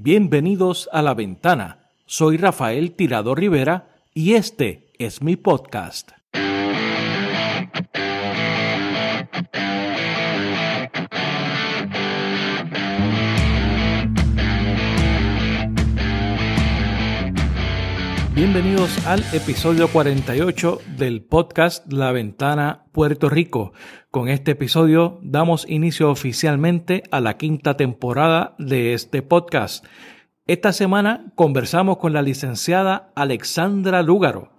Bienvenidos a La Ventana. Soy Rafael Tirado Rivera y este es mi podcast. Bienvenidos al episodio 48 del podcast La Ventana Puerto Rico. Con este episodio damos inicio oficialmente a la quinta temporada de este podcast. Esta semana conversamos con la licenciada Alexandra Lúgaro,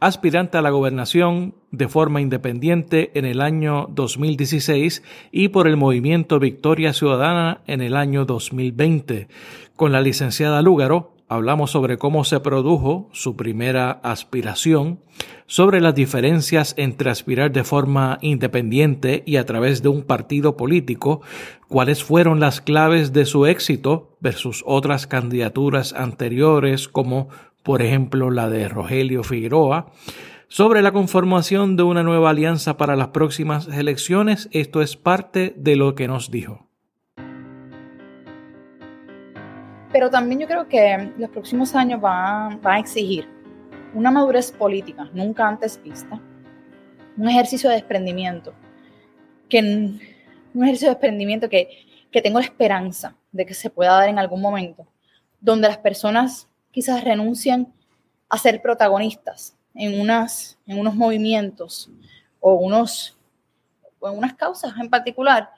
aspirante a la gobernación de forma independiente en el año 2016 y por el movimiento Victoria Ciudadana en el año 2020. Con la licenciada Lúgaro hablamos sobre cómo se produjo su primera aspiración, sobre las diferencias entre aspirar de forma independiente y a través de un partido político, cuáles fueron las claves de su éxito versus otras candidaturas anteriores como por ejemplo la de Rogelio Figueroa, sobre la conformación de una nueva alianza para las próximas elecciones, esto es parte de lo que nos dijo. Pero también yo creo que los próximos años van, a exigir una madurez política nunca antes vista, un ejercicio de desprendimiento, que, un ejercicio de desprendimiento que, que tengo la esperanza de que se pueda dar en algún momento, donde las personas quizás renuncian a ser protagonistas en, unas, en unos movimientos o, unos, o en unas causas en particular,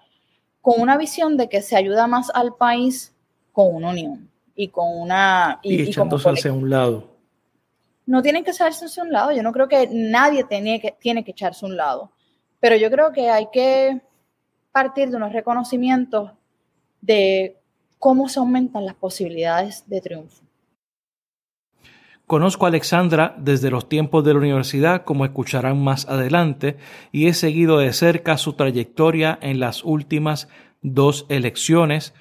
con una visión de que se ayuda más al país con una unión y con una... Y, echándose hacia un lado. No tienen que echarse hacia un lado. Yo no creo que nadie tiene que, tiene que echarse un lado. Pero yo creo que hay que partir de unos reconocimientos de cómo se aumentan las posibilidades de triunfo. Conozco a Alexandra desde los tiempos de la universidad, como escucharán más adelante, y he seguido de cerca su trayectoria en las últimas dos elecciones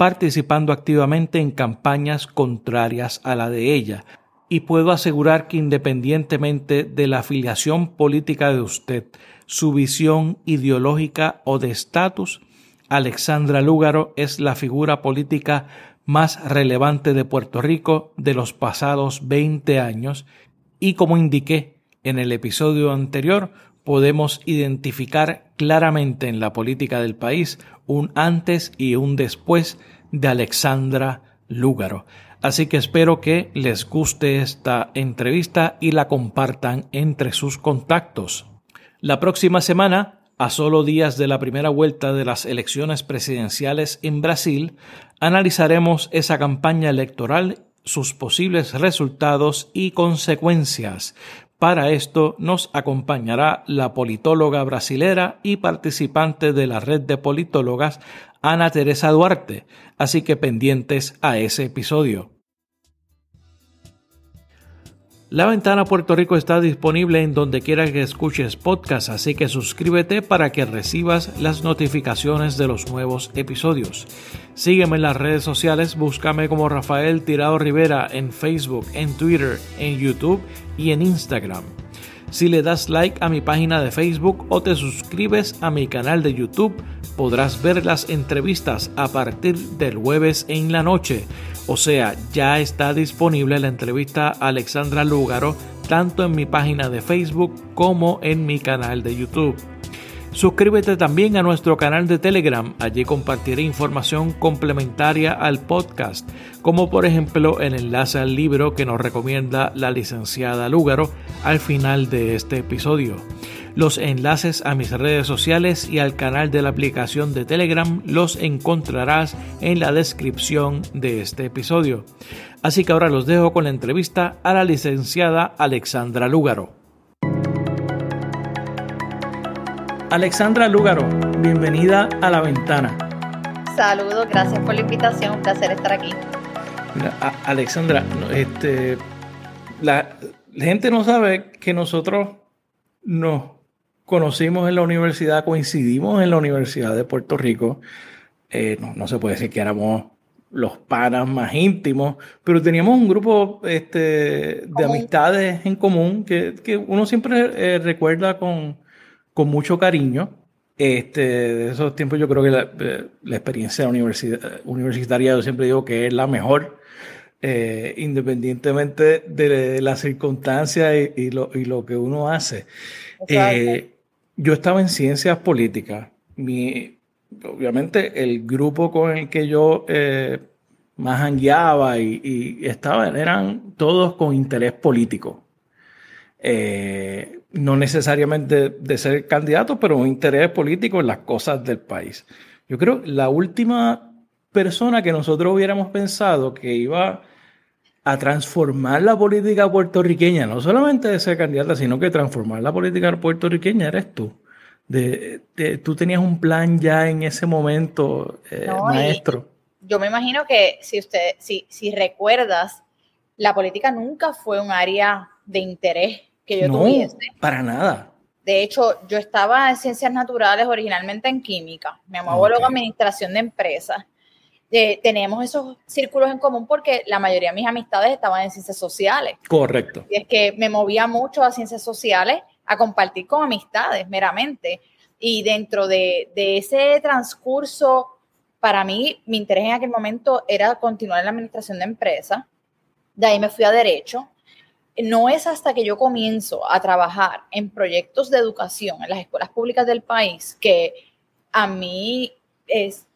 participando activamente en campañas contrarias a la de ella. Y puedo asegurar que independientemente de la afiliación política de usted, su visión ideológica o de estatus, Alexandra Lúgaro es la figura política más relevante de Puerto Rico de los pasados 20 años y como indiqué en el episodio anterior, podemos identificar claramente en la política del país un antes y un después de Alexandra Lúgaro. Así que espero que les guste esta entrevista y la compartan entre sus contactos. La próxima semana, a solo días de la primera vuelta de las elecciones presidenciales en Brasil, analizaremos esa campaña electoral, sus posibles resultados y consecuencias. Para esto nos acompañará la politóloga brasilera y participante de la red de politólogas Ana Teresa Duarte, así que pendientes a ese episodio. La ventana Puerto Rico está disponible en donde quiera que escuches podcast, así que suscríbete para que recibas las notificaciones de los nuevos episodios. Sígueme en las redes sociales, búscame como Rafael Tirado Rivera en Facebook, en Twitter, en YouTube y en Instagram. Si le das like a mi página de Facebook o te suscribes a mi canal de YouTube, podrás ver las entrevistas a partir del jueves en la noche. O sea, ya está disponible la entrevista a Alexandra Lúgaro tanto en mi página de Facebook como en mi canal de YouTube. Suscríbete también a nuestro canal de Telegram, allí compartiré información complementaria al podcast, como por ejemplo el enlace al libro que nos recomienda la licenciada Lúgaro al final de este episodio. Los enlaces a mis redes sociales y al canal de la aplicación de Telegram los encontrarás en la descripción de este episodio. Así que ahora los dejo con la entrevista a la licenciada Alexandra Lúgaro. Alexandra Lúgaro, bienvenida a La Ventana. Saludos, gracias por la invitación, un placer estar aquí. Alexandra, este, la, gente no sabe que nosotros nos conocimos en la universidad, coincidimos en la Universidad de Puerto Rico. Eh, no, se puede decir que éramos los panas más íntimos, pero teníamos un grupo este, de amistades en común que, uno siempre eh, recuerda con, con mucho cariño. Este, de esos tiempos yo creo que la, la experiencia universitaria, yo siempre digo que es la mejor, eh, independientemente de las circunstancias y, lo, y, lo, que uno hace. Eh, yo estaba en ciencias políticas. Obviamente el grupo con el que yo eh, más hangueaba y, y, estaba eran todos con interés político. Eh, no necesariamente de ser candidato, pero un interés político en las cosas del país. Yo creo la última persona que nosotros hubiéramos pensado que iba a transformar la política puertorriqueña, no solamente de ser candidata, sino que transformar la política puertorriqueña eres tú. De, tú tenías un plan ya en ese momento, eh, maestro. Yo me imagino que si usted, si, si recuerdas, la política nunca fue un área de interés que yo no, tuviese. Para nada. De hecho, yo estaba en ciencias naturales originalmente en química. Me muevo luego administración de empresas. Eh, tenemos esos círculos en común porque la mayoría de mis amistades estaban en ciencias sociales. Correcto. Y es que me movía mucho a ciencias sociales a compartir con amistades meramente. Y dentro de, de ese transcurso, para mí, mi interés en aquel momento era continuar en la administración de empresas. De ahí me fui a derecho no es hasta que yo comienzo a trabajar en proyectos de educación en las escuelas públicas del país que a mí es,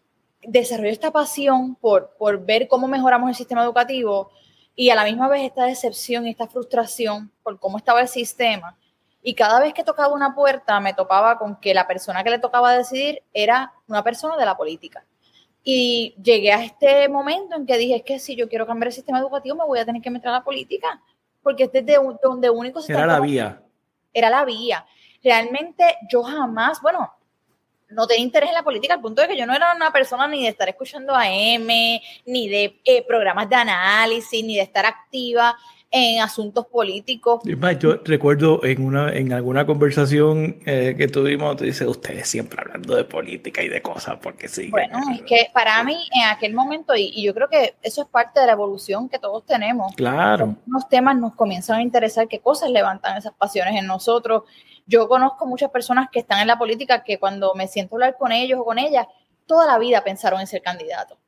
desarrollo esta pasión por, por ver cómo mejoramos el sistema educativo y a la misma vez esta decepción y esta frustración por cómo estaba el sistema. Y cada vez que tocaba una puerta me topaba con que la persona que le tocaba decidir era una persona de la política. Y llegué a este momento en que dije, es que si yo quiero cambiar el sistema educativo me voy a tener que meter a la política porque este es de donde único se Era la vía. Era la vía. Realmente yo jamás, bueno, no tenía interés en la política al punto de que yo no era una persona ni de estar escuchando a M, ni de eh, programas de análisis, ni de estar activa en asuntos políticos. Yo recuerdo en, una, en alguna conversación eh, que tuvimos, tú dices, ustedes siempre hablando de política y de cosas, porque sí. Bueno, es que para mí en aquel momento, y, yo creo que eso es parte de la evolución que todos tenemos. Claro. Los temas nos comienzan a interesar, qué cosas levantan esas pasiones en nosotros. Yo conozco muchas personas que están en la política que cuando me siento a hablar con ellos o con ellas, toda la vida pensaron en ser candidatos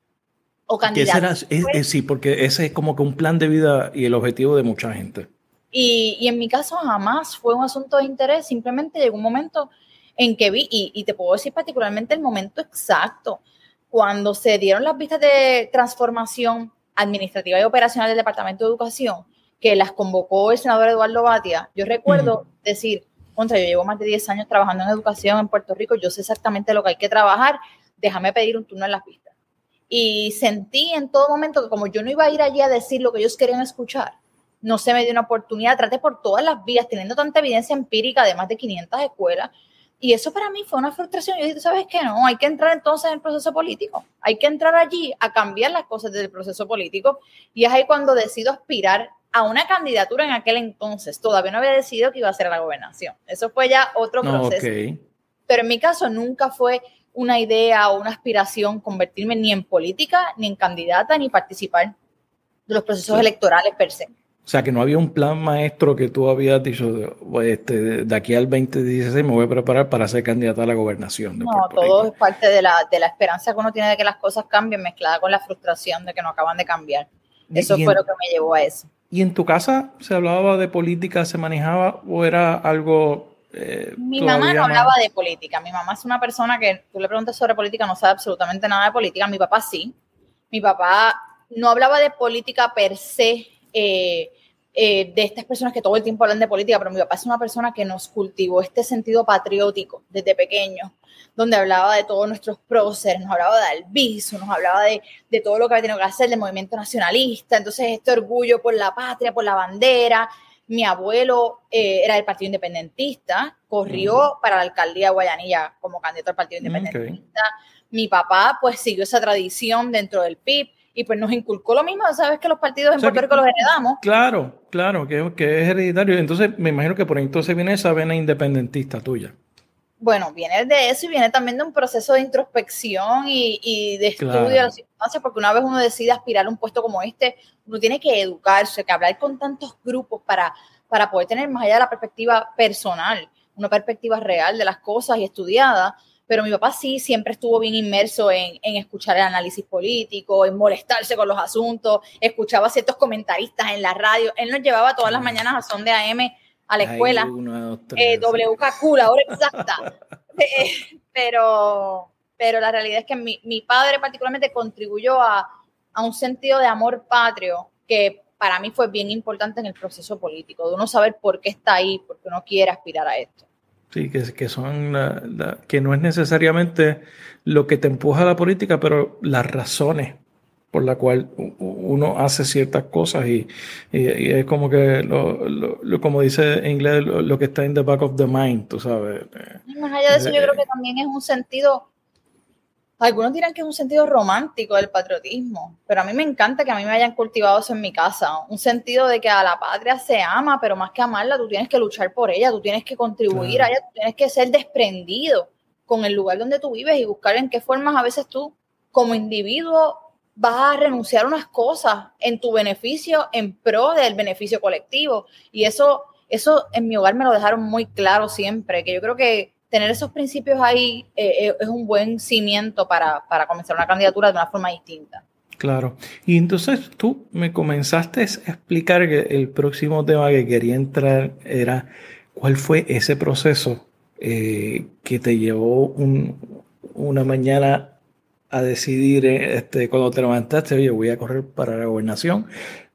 o candidatos. sí, porque ese es como que un plan de vida y el objetivo de mucha gente. Y, y, en mi caso jamás fue un asunto de interés, simplemente llegó un momento en que vi, y, y, te puedo decir particularmente el momento exacto, cuando se dieron las vistas de transformación administrativa y operacional del Departamento de Educación, que las convocó el senador Eduardo Batia, yo recuerdo decir, contra, yo llevo más de 10 años trabajando en educación en Puerto Rico, yo sé exactamente lo que hay que trabajar, déjame pedir un turno en las vistas y sentí en todo momento que como yo no iba a ir allí a decir lo que ellos querían escuchar, no se me dio una oportunidad, traté por todas las vías, teniendo tanta evidencia empírica de más de 500 escuelas, y eso para mí fue una frustración. Yo dije, ¿sabes qué? No, hay que entrar entonces en el proceso político, hay que entrar allí a cambiar las cosas del proceso político, y es ahí cuando decido aspirar a una candidatura en aquel entonces. Todavía no había decidido que iba a ser la gobernación. Eso fue ya otro proceso. Pero en mi caso nunca fue una idea o una aspiración convertirme ni en política, ni en candidata, ni participar de los procesos electorales per se. O sea, que no había un plan maestro que tú habías dicho, este, de aquí al 2016 me voy a preparar para ser candidata a la gobernación. no, todo es parte de la, de la esperanza que uno tiene de que las cosas cambien, mezclada con la frustración de que no acaban de cambiar. Eso fue lo que me llevó a eso. ¿Y en tu casa se hablaba de política, se manejaba o era algo eh, mi mamá no hablaba de política. Mi mamá es una persona que tú le preguntas sobre política, no sabe absolutamente nada de política. Mi papá sí. Mi papá no hablaba de política per se, eh, eh, de estas personas que todo el tiempo hablan de política, pero mi papá es una persona que nos cultivó este sentido patriótico desde pequeño, donde hablaba de todos nuestros próceres, nos hablaba de Albizu, nos hablaba de, de todo lo que había tenido que hacer, del movimiento nacionalista, entonces este orgullo por la patria, por la bandera, mi abuelo eh, era del Partido Independentista, corrió para la alcaldía de Guayanilla como candidato al Partido Independentista. Mi papá, pues, siguió esa tradición dentro del PIB y pues nos inculcó lo mismo. Sabes que los partidos en Puerto Rico los heredamos. Claro, claro, que, que, es hereditario. Entonces, me imagino que por entonces viene esa vena independentista tuya bueno, viene de eso y viene también de un proceso de introspección y, de estudio de las circunstancias, porque una vez uno decide aspirar a un puesto como este, uno tiene que educarse, que hablar con tantos grupos para, para poder tener más allá de la perspectiva personal, una perspectiva real de las cosas y estudiada, pero mi papá sí siempre estuvo bien inmerso en, escuchar el análisis político, en molestarse con los asuntos, escuchaba a ciertos comentaristas en la radio. Él nos llevaba todas las mañanas a son de AM a la escuela. eh, WKQ, la hora exacta. Eh, pero, pero la realidad es que mi, mi padre particularmente contribuyó a, a un sentido de amor patrio que para mí fue bien importante en el proceso político, de uno saber por qué está ahí, por qué uno quiere aspirar a esto. Sí, que, que son que no es necesariamente lo que te empuja a la política, pero las razones por la cual uno hace ciertas cosas y, es como que lo, como dice en inglés lo, que está en the back of the mind, tú sabes. más allá de eso, yo creo que también es un sentido algunos dirán que es un sentido romántico del patriotismo, pero a mí me encanta que a mí me hayan cultivado eso en mi casa. Un sentido de que a la patria se ama, pero más que amarla, tú tienes que luchar por ella, tú tienes que contribuir a ella, tú tienes que ser desprendido con el lugar donde tú vives y buscar en qué formas a veces tú, como individuo, vas a renunciar a unas cosas en tu beneficio, en pro del beneficio colectivo. Y eso, eso en mi hogar me lo dejaron muy claro siempre, que yo creo que tener esos principios ahí eh, eh, es un buen cimiento para, para, comenzar una candidatura de una forma distinta. Claro. Y entonces tú me comenzaste a explicar que el próximo tema que quería entrar era cuál fue ese proceso eh, que te llevó una mañana a decidir, este, cuando te levantaste, oye, voy a correr para la gobernación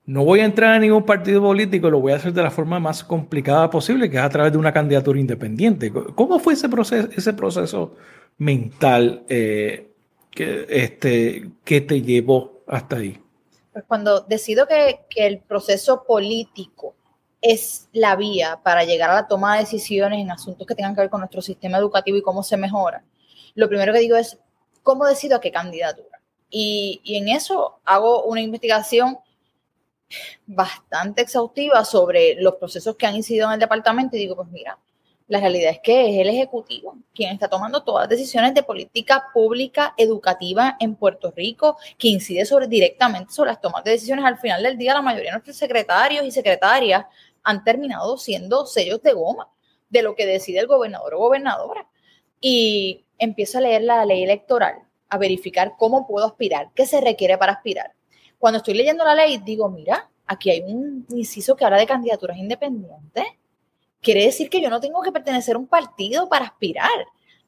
no voy a entrar a ningún partido político, lo voy a hacer de la forma más complicada posible, que es a través de una candidatura independiente. ¿Cómo fue ese proceso, ese proceso mental eh, que, este, que te llevó hasta ahí? Pues cuando decido que, que el proceso político es la vía para llegar a la toma de decisiones en asuntos que tengan que ver con nuestro sistema educativo y cómo se mejora, lo primero que digo es, ¿cómo decido a qué candidatura? Y, en eso hago una investigación bastante exhaustiva sobre los procesos que han incidido en el departamento y digo, pues mira, la realidad es que es el Ejecutivo quien está tomando todas las decisiones de política pública educativa en Puerto Rico, que incide sobre, directamente sobre las tomas de decisiones. Al final del día, la mayoría de nuestros secretarios y secretarias han terminado siendo sellos de goma de lo que decide el gobernador o gobernadora. Y empiezo a leer la ley electoral, a verificar cómo puedo aspirar, qué se requiere para aspirar cuando estoy leyendo la ley, digo, mira, aquí hay un inciso que habla de candidaturas independientes. Quiere decir que yo no tengo que pertenecer a un partido para aspirar.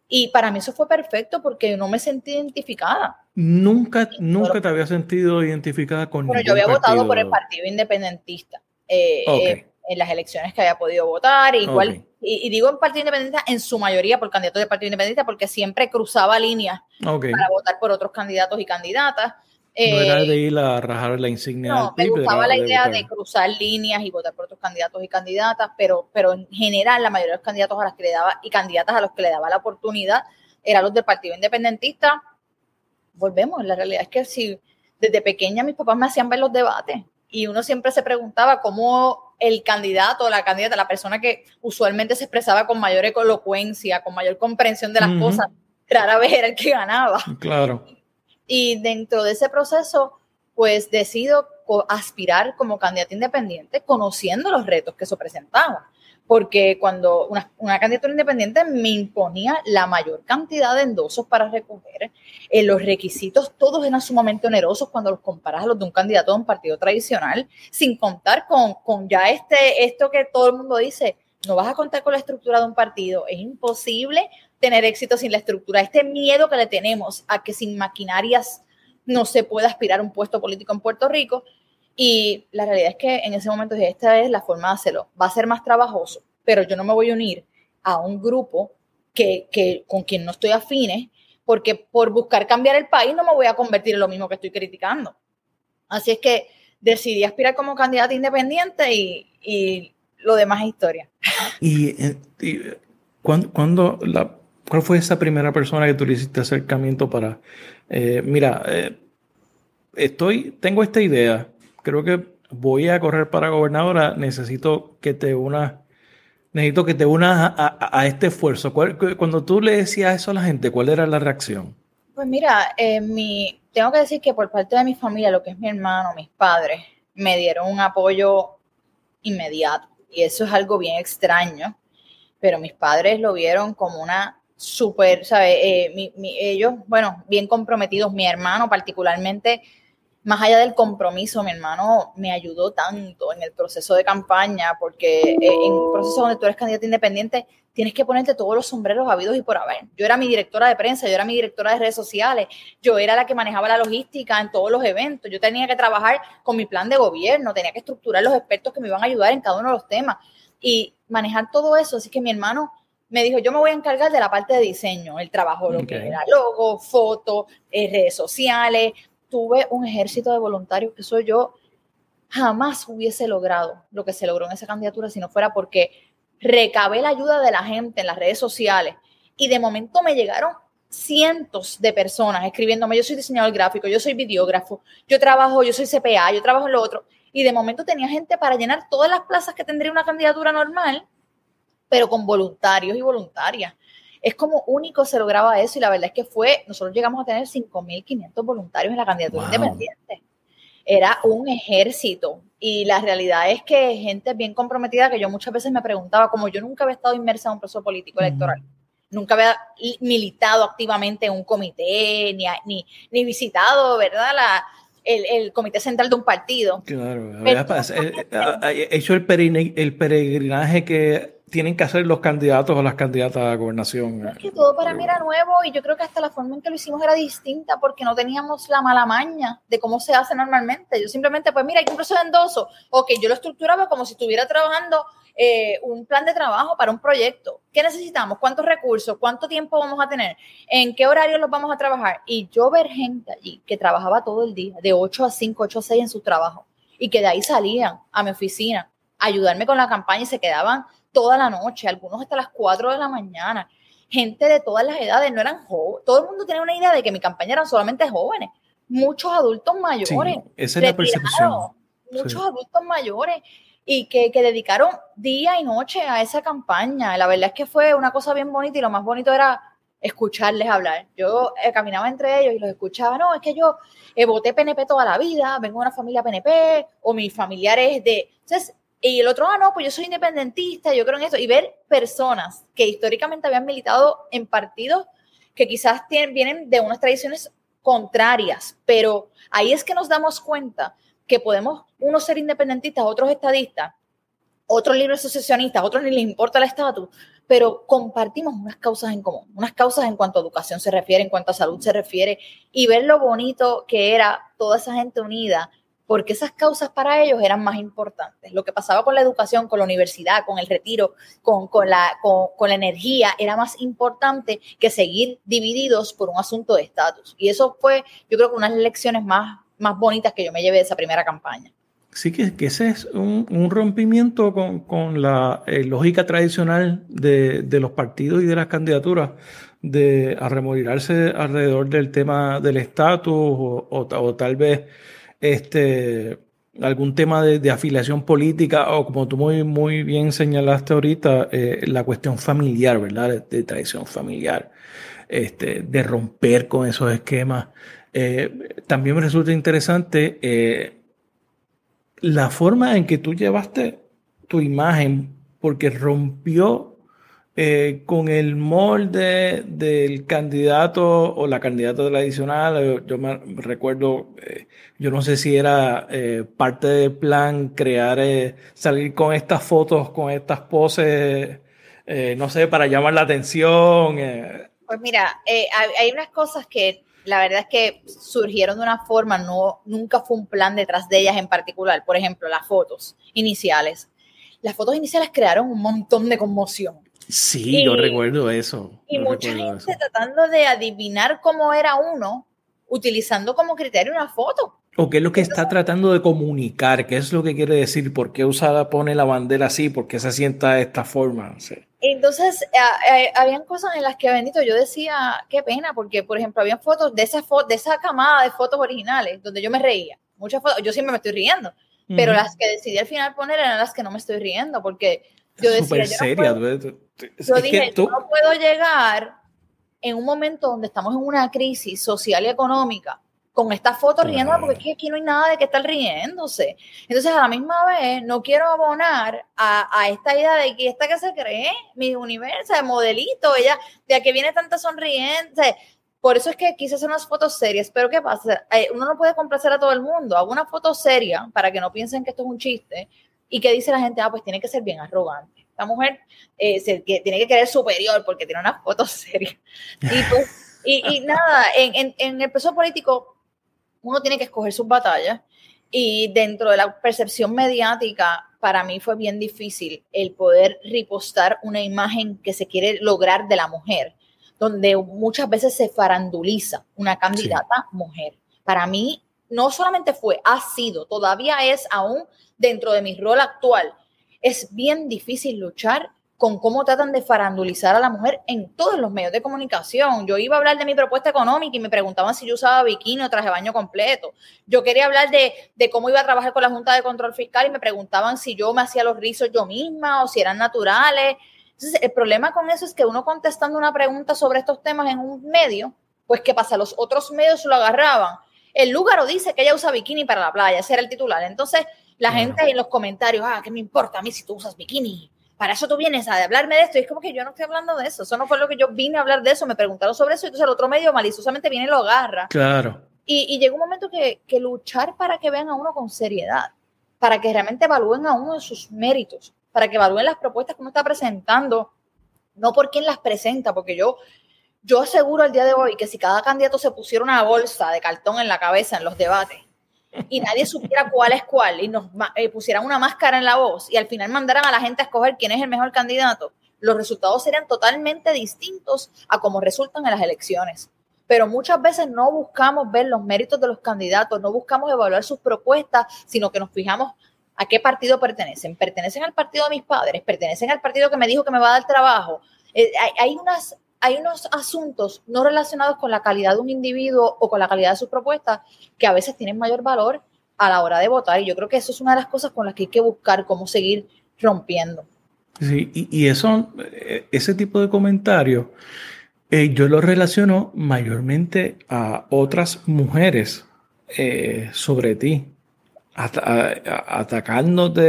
Y para mí eso fue perfecto porque no me sentí identificada. Nunca, nunca te había sentido identificada con Bueno, yo había votado por el partido independentista eh, eh, en las elecciones que había podido votar. Igual, y, digo en partido independiente en su mayoría por candidatos de partido independiente porque siempre cruzaba líneas para votar por otros candidatos y candidatas no era de ir a rajar la insignia. No, me gustaba la idea de, cruzar líneas y votar por otros candidatos y candidatas, pero, pero en general la mayoría de los candidatos a los que le daba y candidatas a los que le daba la oportunidad eran los del Partido Independentista. Volvemos, la realidad es que si desde pequeña mis papás me hacían ver los debates y uno siempre se preguntaba cómo el candidato la candidata, la persona que usualmente se expresaba con mayor elocuencia, con mayor comprensión de las cosas, rara vez era el que ganaba. Claro. Y dentro de ese proceso, pues decido aspirar como candidata independiente, conociendo los retos que eso presentaba. Porque cuando una, candidatura independiente me imponía la mayor cantidad de endosos para recoger, eh, los requisitos todos eran sumamente onerosos cuando los comparas a los de un candidato de un partido tradicional, sin contar con, con ya este, esto que todo el mundo dice, no vas a contar con la estructura de un partido, es imposible tener éxito sin la estructura, este miedo que le tenemos a que sin maquinarias no se pueda aspirar a un puesto político en Puerto Rico. Y la realidad es que en ese momento esta es la forma de hacerlo. Va a ser más trabajoso, pero yo no me voy a unir a un grupo que, que, con quien no estoy afines, porque por buscar cambiar el país no me voy a convertir en lo mismo que estoy criticando. Así es que decidí aspirar como candidata independiente y, y lo demás es historia. ¿Y, eh, y cuando, ¿Cuál fue esa primera persona que tú le hiciste acercamiento para, eh, mira, eh, estoy, tengo esta idea, creo que voy a correr para gobernadora, necesito que te unas, necesito que te unas a, este esfuerzo. cuando tú le decías eso a la gente, ¿cuál era la reacción? Pues mira, eh, mi, tengo que decir que por parte de mi familia, lo que es mi hermano, mis padres, me dieron un apoyo inmediato. Y eso es algo bien extraño, pero mis padres lo vieron como una súper, ¿sabes? Eh, ellos, bueno, bien comprometidos, mi hermano particularmente, más allá del compromiso, mi hermano me ayudó tanto en el proceso de campaña, porque eh, en un proceso donde tú eres candidato independiente, tienes que ponerte todos los sombreros habidos y por haber. Yo era mi directora de prensa, yo era mi directora de redes sociales, yo era la que manejaba la logística en todos los eventos, yo tenía que trabajar con mi plan de gobierno, tenía que estructurar los expertos que me iban a ayudar en cada uno de los temas y manejar todo eso. Así que mi hermano me dijo, yo me voy a encargar de la parte de diseño, el trabajo, lo que era logo, fotos, eh, redes sociales. Tuve un ejército de voluntarios que eso yo jamás hubiese logrado lo que se logró en esa candidatura si no fuera porque recabé la ayuda de la gente en las redes sociales y de momento me llegaron cientos de personas escribiéndome, yo soy diseñador gráfico, yo soy videógrafo, yo trabajo, yo soy CPA, yo trabajo en lo otro. Y de momento tenía gente para llenar todas las plazas que tendría una candidatura normal pero con voluntarios y voluntarias. Es como único se lograba eso y la verdad es que fue, nosotros llegamos a tener 5.500 voluntarios en la candidatura independiente. Era un ejército y la realidad es que gente bien comprometida que yo muchas veces me preguntaba, como yo nunca había estado inmersa en un proceso político electoral, nunca había militado activamente en un comité, ni, ni, ni visitado, ¿verdad? La, el, comité central de un partido. Claro, he hecho el, el peregrinaje que tienen que hacer los candidatos o las candidatas a gobernación. Es que todo para mí era nuevo y yo creo que hasta la forma en que lo hicimos era distinta porque no teníamos la mala maña de cómo se hace normalmente. Yo simplemente, pues mira, hay un proceso de endoso. Ok, yo lo estructuraba como si estuviera trabajando eh, un plan de trabajo para un proyecto. ¿Qué necesitamos? ¿Cuántos recursos? ¿Cuánto tiempo vamos a tener? ¿En qué horarios los vamos a trabajar? Y yo ver gente allí que trabajaba todo el día, de 8 a 5, 8 a 6 en su trabajo, y que de ahí salían a mi oficina a ayudarme con la campaña y se quedaban toda la noche, algunos hasta las 4 de la mañana, gente de todas las edades, no eran jóvenes, todo el mundo tenía una idea de que mi campaña eran solamente jóvenes, muchos adultos mayores, esa es la percepción. muchos adultos mayores y que, dedicaron día y noche a esa campaña. La verdad es que fue una cosa bien bonita y lo más bonito era escucharles hablar. Yo eh, caminaba entre ellos y los escuchaba, no, es que yo eh, voté PNP toda la vida, vengo de una familia PNP, o mis familiares de... Entonces, y el otro, ah, no, pues yo soy independentista, yo creo en eso. Y ver personas que históricamente habían militado en partidos que quizás tienen, vienen de unas tradiciones contrarias, pero ahí es que nos damos cuenta que podemos unos ser independentistas, otros estadistas, otros libres asociacionistas, otros ni les importa el estatus, pero compartimos unas causas en común, unas causas en cuanto a educación se refiere, en cuanto a salud se refiere, y ver lo bonito que era toda esa gente unida porque esas causas para ellos eran más importantes. Lo que pasaba con la educación, con la universidad, con el retiro, con, la, con, la energía, era más importante que seguir divididos por un asunto de estatus. Y eso fue, yo creo que unas lecciones más, más bonitas que yo me llevé de esa primera campaña. Sí, que, que ese es un, rompimiento con, la eh, lógica tradicional de, los partidos y de las candidaturas, de arremolinarse alrededor del tema del estatus o tal vez este, algún tema de, afiliación política o como tú muy, muy bien señalaste ahorita, eh, la cuestión familiar, ¿verdad? De, tradición familiar, este, de romper con esos esquemas. Eh, también me resulta interesante eh, la forma en que tú llevaste tu imagen, porque rompió eh, con el molde del candidato o la candidata tradicional, eh, yo me recuerdo, eh, yo no sé si era parte del plan crear, salir con estas fotos, con estas poses, no sé, para llamar la atención. Pues mira, hay unas cosas que la verdad es que surgieron de una forma, no, nunca fue un plan detrás de ellas en particular. Por ejemplo, las fotos iniciales. Las fotos iniciales crearon un montón de conmoción Sí, yo recuerdo eso. Y mucha gente tratando de adivinar cómo era uno, utilizando como criterio una foto. O qué es lo que está tratando de comunicar, qué es lo que quiere decir, por qué Usada pone la bandera así, por qué se sienta de esta forma. Entonces, eh, eh, habían cosas en las que, bendito, yo decía, qué pena, porque, por ejemplo, había fotos de esa, de esa camada de fotos originales, donde yo me reía. Muchas fotos, yo siempre me estoy riendo, pero las que decidí al final poner eran las que no me estoy riendo, porque yo decía, seria. Yo, dije, no puedo llegar en un momento donde estamos en una crisis social y económica con esta foto riendo, porque aquí no hay nada de que estar riéndose. Entonces, a la misma vez, no quiero abonar a, esta idea de que esta que se cree, mi universo, de modelito, ella, de a que viene tanta sonriente. Por eso es que quise hacer unas fotos serias, pero ¿qué pasa? Eh, uno no puede complacer a todo el mundo. Hago una foto seria para que no piensen que esto es un chiste y que dice la gente, ah, pues tiene que ser bien arrogante. Esta mujer eh, se, que tiene que querer superior porque tiene una foto seria. Y pues, y, nada, en, en, en el proceso político uno tiene que escoger sus batallas y dentro de la percepción mediática, para mí fue bien difícil el poder ripostar una imagen que se quiere lograr de la mujer, donde muchas veces se faranduliza una candidata mujer. Para mí, no solamente fue, ha sido, todavía es aún dentro de mi rol actual. Es bien difícil luchar con cómo tratan de farandulizar a la mujer en todos los medios de comunicación. Yo iba a hablar de mi propuesta económica y me preguntaban si yo usaba bikini o traje baño completo. Yo quería hablar de, cómo iba a trabajar con la Junta de Control Fiscal y me preguntaban si yo me hacía los rizos yo misma o si eran naturales. Entonces, el problema con eso es que uno contestando una pregunta sobre estos temas en un medio, pues ¿qué pasa? Los otros medios lo agarraban. El Lúgaro dice que ella usa bikini para la playa, ese era el titular. Entonces, la gente en los comentarios, ah, ¿qué me importa a mí si tú usas bikini? para eso tú vienes a hablarme de esto. Y es como que yo no estoy hablando de eso. Eso no fue lo que yo vine a hablar de eso. Me preguntaron sobre eso. Y entonces el otro medio maliciosamente viene y lo agarra. Claro. Y, y llega un momento que, que, luchar para que vean a uno con seriedad, para que realmente evalúen a uno de sus méritos, para que evalúen las propuestas que uno está presentando, no por quién las presenta, porque yo, yo aseguro al día de hoy que si cada candidato se pusiera una bolsa de cartón en la cabeza en los debates, y nadie supiera cuál es cuál y nos eh, pusieran una máscara en la voz y al final mandaran a la gente a escoger quién es el mejor candidato, los resultados serían totalmente distintos a como resultan en las elecciones. Pero muchas veces no buscamos ver los méritos de los candidatos, no buscamos evaluar sus propuestas, sino que nos fijamos a qué partido pertenecen. ¿Pertenecen al partido de mis padres? ¿Pertenecen al partido que me dijo que me va a dar trabajo? Eh, hay, hay, unas hay unos asuntos no relacionados con la calidad de un individuo o con la calidad de sus propuestas que a veces tienen mayor valor a la hora de votar. Y yo creo que eso es una de las cosas con las que hay que buscar cómo seguir rompiendo. Sí, y, eso, eh, ese tipo de comentarios, eh, yo lo relaciono mayormente a otras mujeres eh, sobre ti, atacándote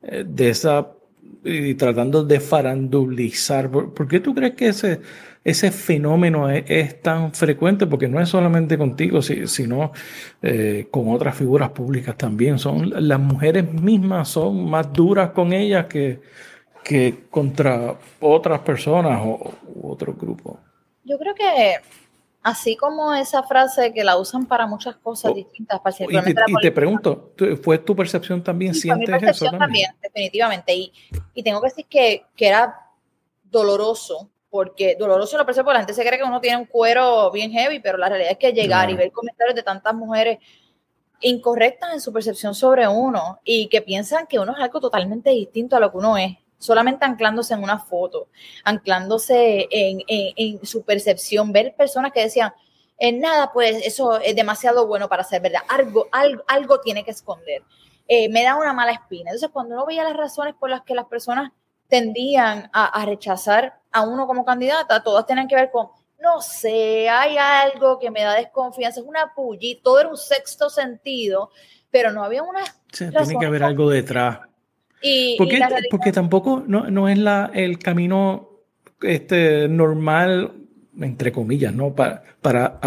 de esa y tratando de farandulizar. ¿Por, qué tú crees que ese, ese fenómeno es, tan frecuente? Porque no es solamente contigo, sino eh, con otras figuras públicas también. Son las mujeres mismas son más duras con ellas que, que contra otras personas o u otros grupos. Yo creo que Así como esa frase que la usan para muchas cosas oh, distintas. y, te, y te, pregunto, ¿fue tu percepción también? Sí, ¿Sientes mi percepción también? definitivamente. Y, y, tengo que decir que, que, era doloroso, porque doloroso lo percibo porque la gente se cree que uno tiene un cuero bien heavy, pero la realidad es que llegar y ver comentarios de tantas mujeres incorrectas en su percepción sobre uno y que piensan que uno es algo totalmente distinto a lo que uno es solamente anclándose en una foto, anclándose en, su percepción, ver personas que decían, en nada, pues eso es demasiado bueno para ser verdad, algo, algo, algo tiene que esconder. Eh, me da una mala espina. Entonces, cuando uno veía las razones por las que las personas tendían a, rechazar a uno como candidata, todas tienen que ver con, no sé, hay algo que me da desconfianza, es una pullita, todo era un sexto sentido, pero no había una... tiene que haber algo detrás porque, tampoco no, es la, el camino este, normal, entre comillas, ¿no? Para, para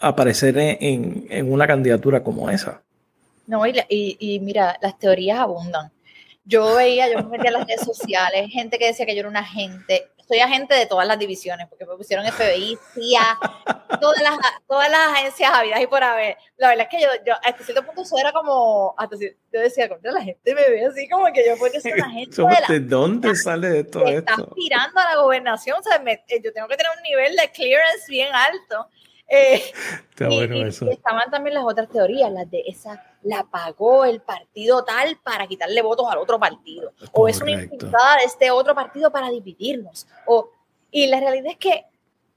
aparecer en, una candidatura como esa. No, y, y, mira, las teorías abundan. Yo veía, yo me metía en las redes sociales, gente que decía que yo era un agente, soy agente de todas las divisiones, porque me pusieron FBI, CIA, todas las, todas las agencias habidas y por haber. La verdad es que yo, yo hasta cierto punto eso era como, hasta yo decía, contra la gente me ve así como que yo puedo ser una agente de, dónde sale todo esto? Está aspirando a la gobernación, o sea, eh, yo tengo que tener un nivel de clearance bien alto. Eh, Está bueno eso. y estaban también las otras teorías, las de esa la pagó el partido tal para quitarle votos al otro partido. O es una impuntada de este otro partido para dividirnos. O, y la realidad es que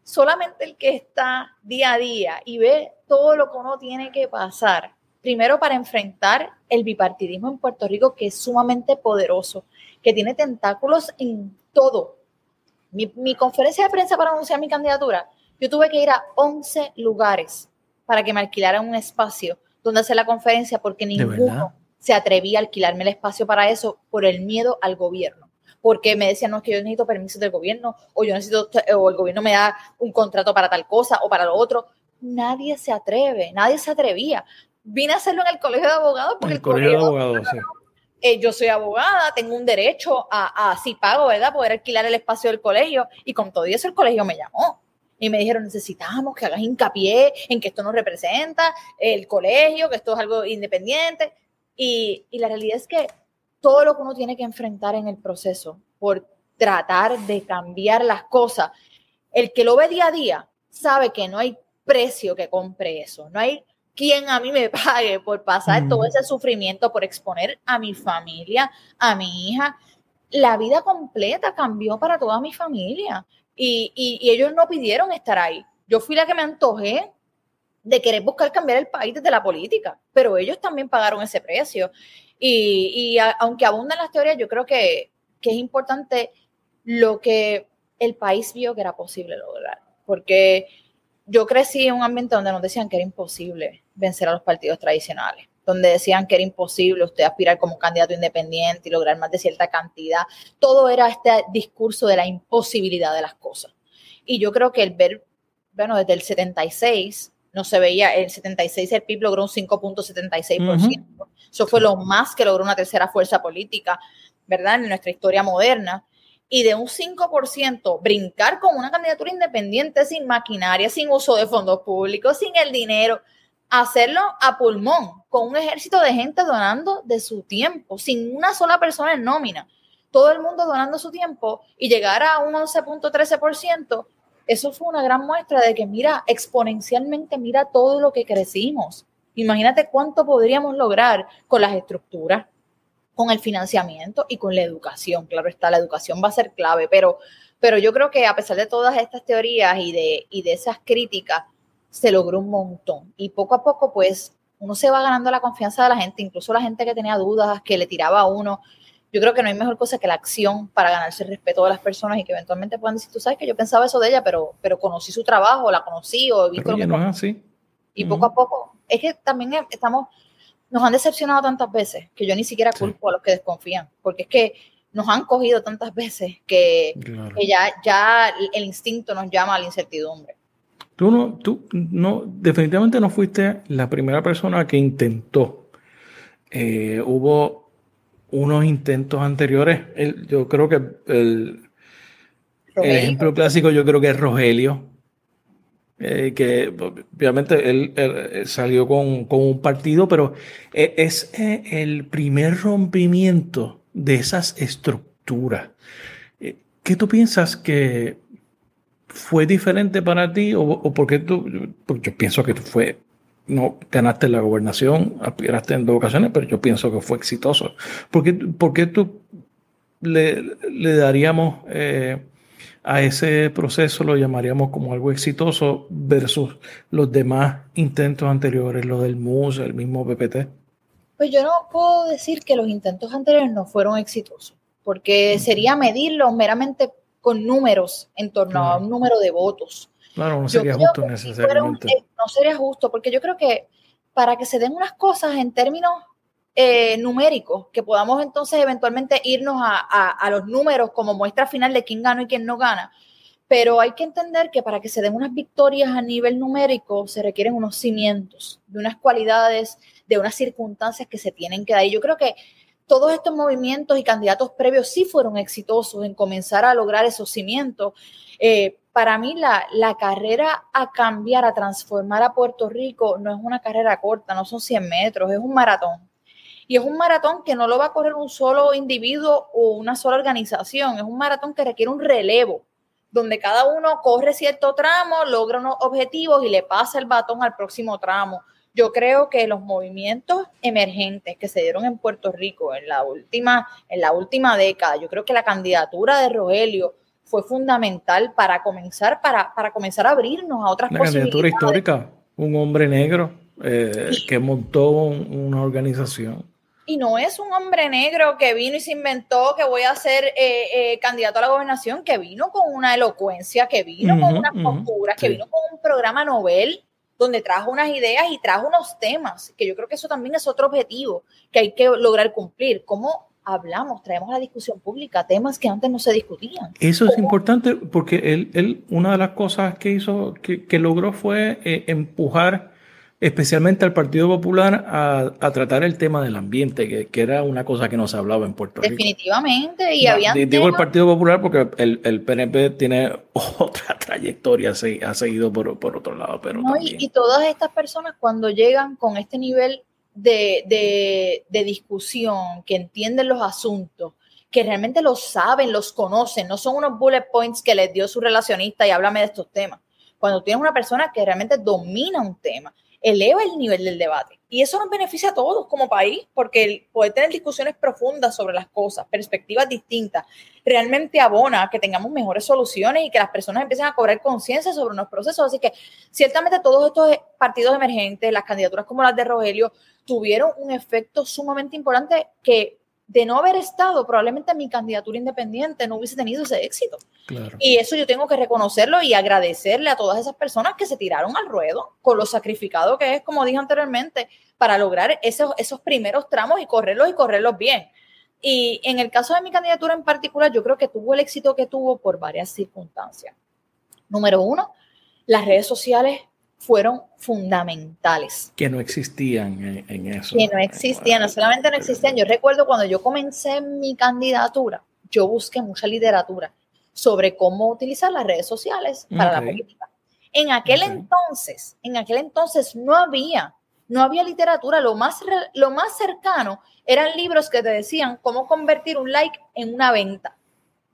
solamente el que está día a día y ve todo lo que uno tiene que pasar, primero para enfrentar el bipartidismo en Puerto Rico, que es sumamente poderoso, que tiene tentáculos en todo. Mi, mi conferencia de prensa para anunciar mi candidatura, yo tuve que ir a 11 lugares para que me alquilaran un espacio donde hacer la conferencia porque ninguno se atrevía a alquilarme el espacio para eso por el miedo al gobierno. Porque me decían, no, es que yo necesito permiso del gobierno, o yo necesito, o el gobierno me da un contrato para tal cosa o para lo otro. Nadie se atreve, nadie se atrevía. Vine a hacerlo en el colegio de abogados porque el, colegio, de abogados, eh, yo soy abogada, tengo un derecho a, a, si pago, ¿verdad? Poder alquilar el espacio del colegio. Y con todo eso el colegio me llamó. Y me dijeron, necesitamos que hagas hincapié en que esto nos representa, el colegio, que esto es algo independiente. Y, y la realidad es que todo lo que uno tiene que enfrentar en el proceso por tratar de cambiar las cosas, el que lo ve día a día sabe que no hay precio que compre eso, no hay quien a mí me pague por pasar todo ese sufrimiento, por exponer a mi familia, a mi hija. La vida completa cambió para toda mi familia y, ellos no pidieron estar ahí. Yo fui la que me antojé de querer buscar cambiar el país desde la política, pero ellos también pagaron ese precio. Y, y aunque abundan las teorías, yo creo que, que, es importante lo que el país vio que era posible lograr, porque yo crecí en un ambiente donde nos decían que era imposible vencer a los partidos tradicionales donde decían que era imposible usted aspirar como candidato independiente y lograr más de cierta cantidad. Todo era este discurso de la imposibilidad de las cosas. Y yo creo que el ver, bueno, desde el 76 no se veía, el 76 el PIB logró un 5.76%. Eso fue lo más que logró una tercera fuerza política, ¿verdad? En nuestra historia moderna. Y de un 5% brincar con una candidatura independiente sin maquinaria, sin uso de fondos públicos, sin el dinero, hacerlo a pulmón, con un ejército de gente donando de su tiempo, sin una sola persona en nómina, todo el mundo donando su tiempo y llegar a un 11.13%, eso fue una gran muestra de que, mira, exponencialmente, mira todo lo que crecimos. Imagínate cuánto podríamos lograr con las estructuras, con el financiamiento y con la educación. Claro está, la educación va a ser clave, pero, pero yo creo que a pesar de todas estas teorías y de, y de esas críticas, se logró un montón. Y poco a poco, pues, uno se va ganando la confianza de la gente, incluso la gente que tenía dudas, que le tiraba a uno. Yo creo que no hay mejor cosa que la acción para ganarse el respeto de las personas y que eventualmente puedan decir, tú sabes que yo pensaba eso de ella, pero, pero conocí su trabajo, la conocí o visto lo que... No así. Y poco a poco, es que también estamos, nos han decepcionado tantas veces que yo ni siquiera culpo a los que desconfían, porque es que nos han cogido tantas veces que, que ya, ya el instinto nos llama a la incertidumbre. Tú no, tú no, definitivamente no fuiste la primera persona que intentó. Eh, hubo unos intentos anteriores. yo creo que el, ejemplo clásico, yo creo que es Rogelio. Eh, que obviamente él, salió con, con, un partido, pero e, es eh, el primer rompimiento de esas estructuras. ¿Qué tú piensas que fue diferente para ti o, porque tú, yo pienso que fue, no ganaste la gobernación, aspiraste en dos ocasiones, pero yo pienso que fue exitoso. ¿Por qué, tú le, le daríamos eh, a ese proceso, lo llamaríamos como algo exitoso versus los demás intentos anteriores, lo del MUS, el mismo PPT? Pues yo no puedo decir que los intentos anteriores no fueron exitosos, porque sería medirlos meramente con números en torno a un número de votos. Claro, no sería justo necesariamente. no sería justo, porque yo creo que para que se den unas cosas en términos eh, numéricos, que podamos entonces eventualmente irnos a, a, los números como muestra final de quién gana y quién no gana, pero hay que entender que para que se den unas victorias a nivel numérico se requieren unos cimientos, de unas cualidades, de unas circunstancias que se tienen que dar. Y yo creo que todos estos movimientos y candidatos previos sí fueron exitosos en comenzar a lograr esos cimientos. Eh, para mí la, la, carrera a cambiar, a transformar a Puerto Rico no es una carrera corta, no son 100 metros, es un maratón. Y es un maratón que no lo va a correr un solo individuo o una sola organización, es un maratón que requiere un relevo, donde cada uno corre cierto tramo, logra unos objetivos y le pasa el batón al próximo tramo yo creo que los movimientos emergentes que se dieron en Puerto Rico en la última, en la última década, yo creo que la candidatura de Rogelio fue fundamental para comenzar, para, para comenzar a abrirnos a otras la candidatura histórica, un hombre negro eh, que montó una organización. Y no es un hombre negro que vino y se inventó que voy a ser eh, eh, candidato a la gobernación, que vino con una elocuencia, que vino con unas posturas, que vino con un programa Nobel donde trajo unas ideas y trajo unos temas, que yo creo que eso también es otro objetivo que hay que lograr cumplir. ¿Cómo hablamos, traemos a la discusión pública temas que antes no se discutían? Eso es importante porque él, él, una de las cosas que hizo, que, que logró fue eh, empujar especialmente al Partido Popular a, a, tratar el tema del ambiente, que, que, era una cosa que no se hablaba en Puerto Rico. Definitivamente, y había Digo el Partido Popular porque el, el, PNP tiene otra trayectoria, se, ha seguido por, por otro lado, pero no, y, todas estas personas cuando llegan con este nivel de, de, de discusión, que entienden los asuntos, que realmente los saben, los conocen, no son unos bullet points que les dio su relacionista y háblame de estos temas. Cuando tienes una persona que realmente domina un tema, eleva el nivel del debate. Y eso nos beneficia a todos como país, porque el poder tener discusiones profundas sobre las cosas, perspectivas distintas, realmente abona que tengamos mejores soluciones y que las personas empiecen a cobrar conciencia sobre unos procesos. Así que ciertamente todos estos partidos emergentes, las candidaturas como las de Rogelio, tuvieron un efecto sumamente importante que de no haber estado, probablemente mi candidatura independiente no hubiese tenido ese éxito. Claro. Y eso yo tengo que reconocerlo y agradecerle a todas esas personas que se tiraron al ruedo con lo sacrificado que es, como dije anteriormente, para lograr esos, esos primeros tramos y correrlos y correrlos bien. Y en el caso de mi candidatura en particular, yo creo que tuvo el éxito que tuvo por varias circunstancias. Número uno, las redes sociales fueron fundamentales. Que no existían en, en eso. Que no existían, no solamente no existían. Yo recuerdo cuando yo comencé mi candidatura, yo busqué mucha literatura sobre cómo utilizar las redes sociales para okay. la política. En aquel okay. entonces, en aquel entonces no había, no había literatura. Lo más, lo más cercano eran libros que te decían cómo convertir un like en una venta.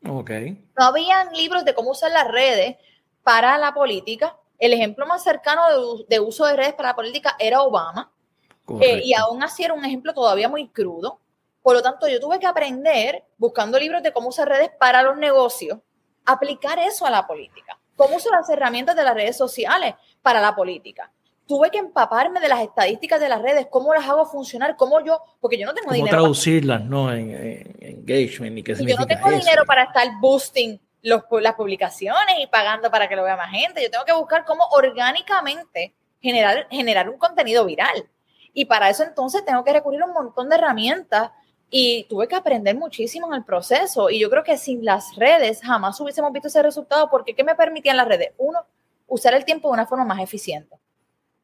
Okay. No habían libros de cómo usar las redes para la política el ejemplo más cercano de, de uso de redes para la política era Obama. Eh, y aún así era un ejemplo todavía muy crudo. Por lo tanto, yo tuve que aprender, buscando libros de cómo usar redes para los negocios, aplicar eso a la política. Cómo usar las herramientas de las redes sociales para la política. Tuve que empaparme de las estadísticas de las redes, cómo las hago funcionar, cómo yo, porque yo no tengo ¿Cómo dinero. traducirlas, para... ¿no? En, en, engagement y qué significa Yo no tengo eso? dinero para estar boosting los, las publicaciones y pagando para que lo vea más gente. Yo tengo que buscar cómo orgánicamente generar, generar un contenido viral. Y para eso entonces tengo que recurrir a un montón de herramientas y tuve que aprender muchísimo en el proceso. Y yo creo que sin las redes jamás hubiésemos visto ese resultado porque ¿qué me permitían las redes? Uno, usar el tiempo de una forma más eficiente.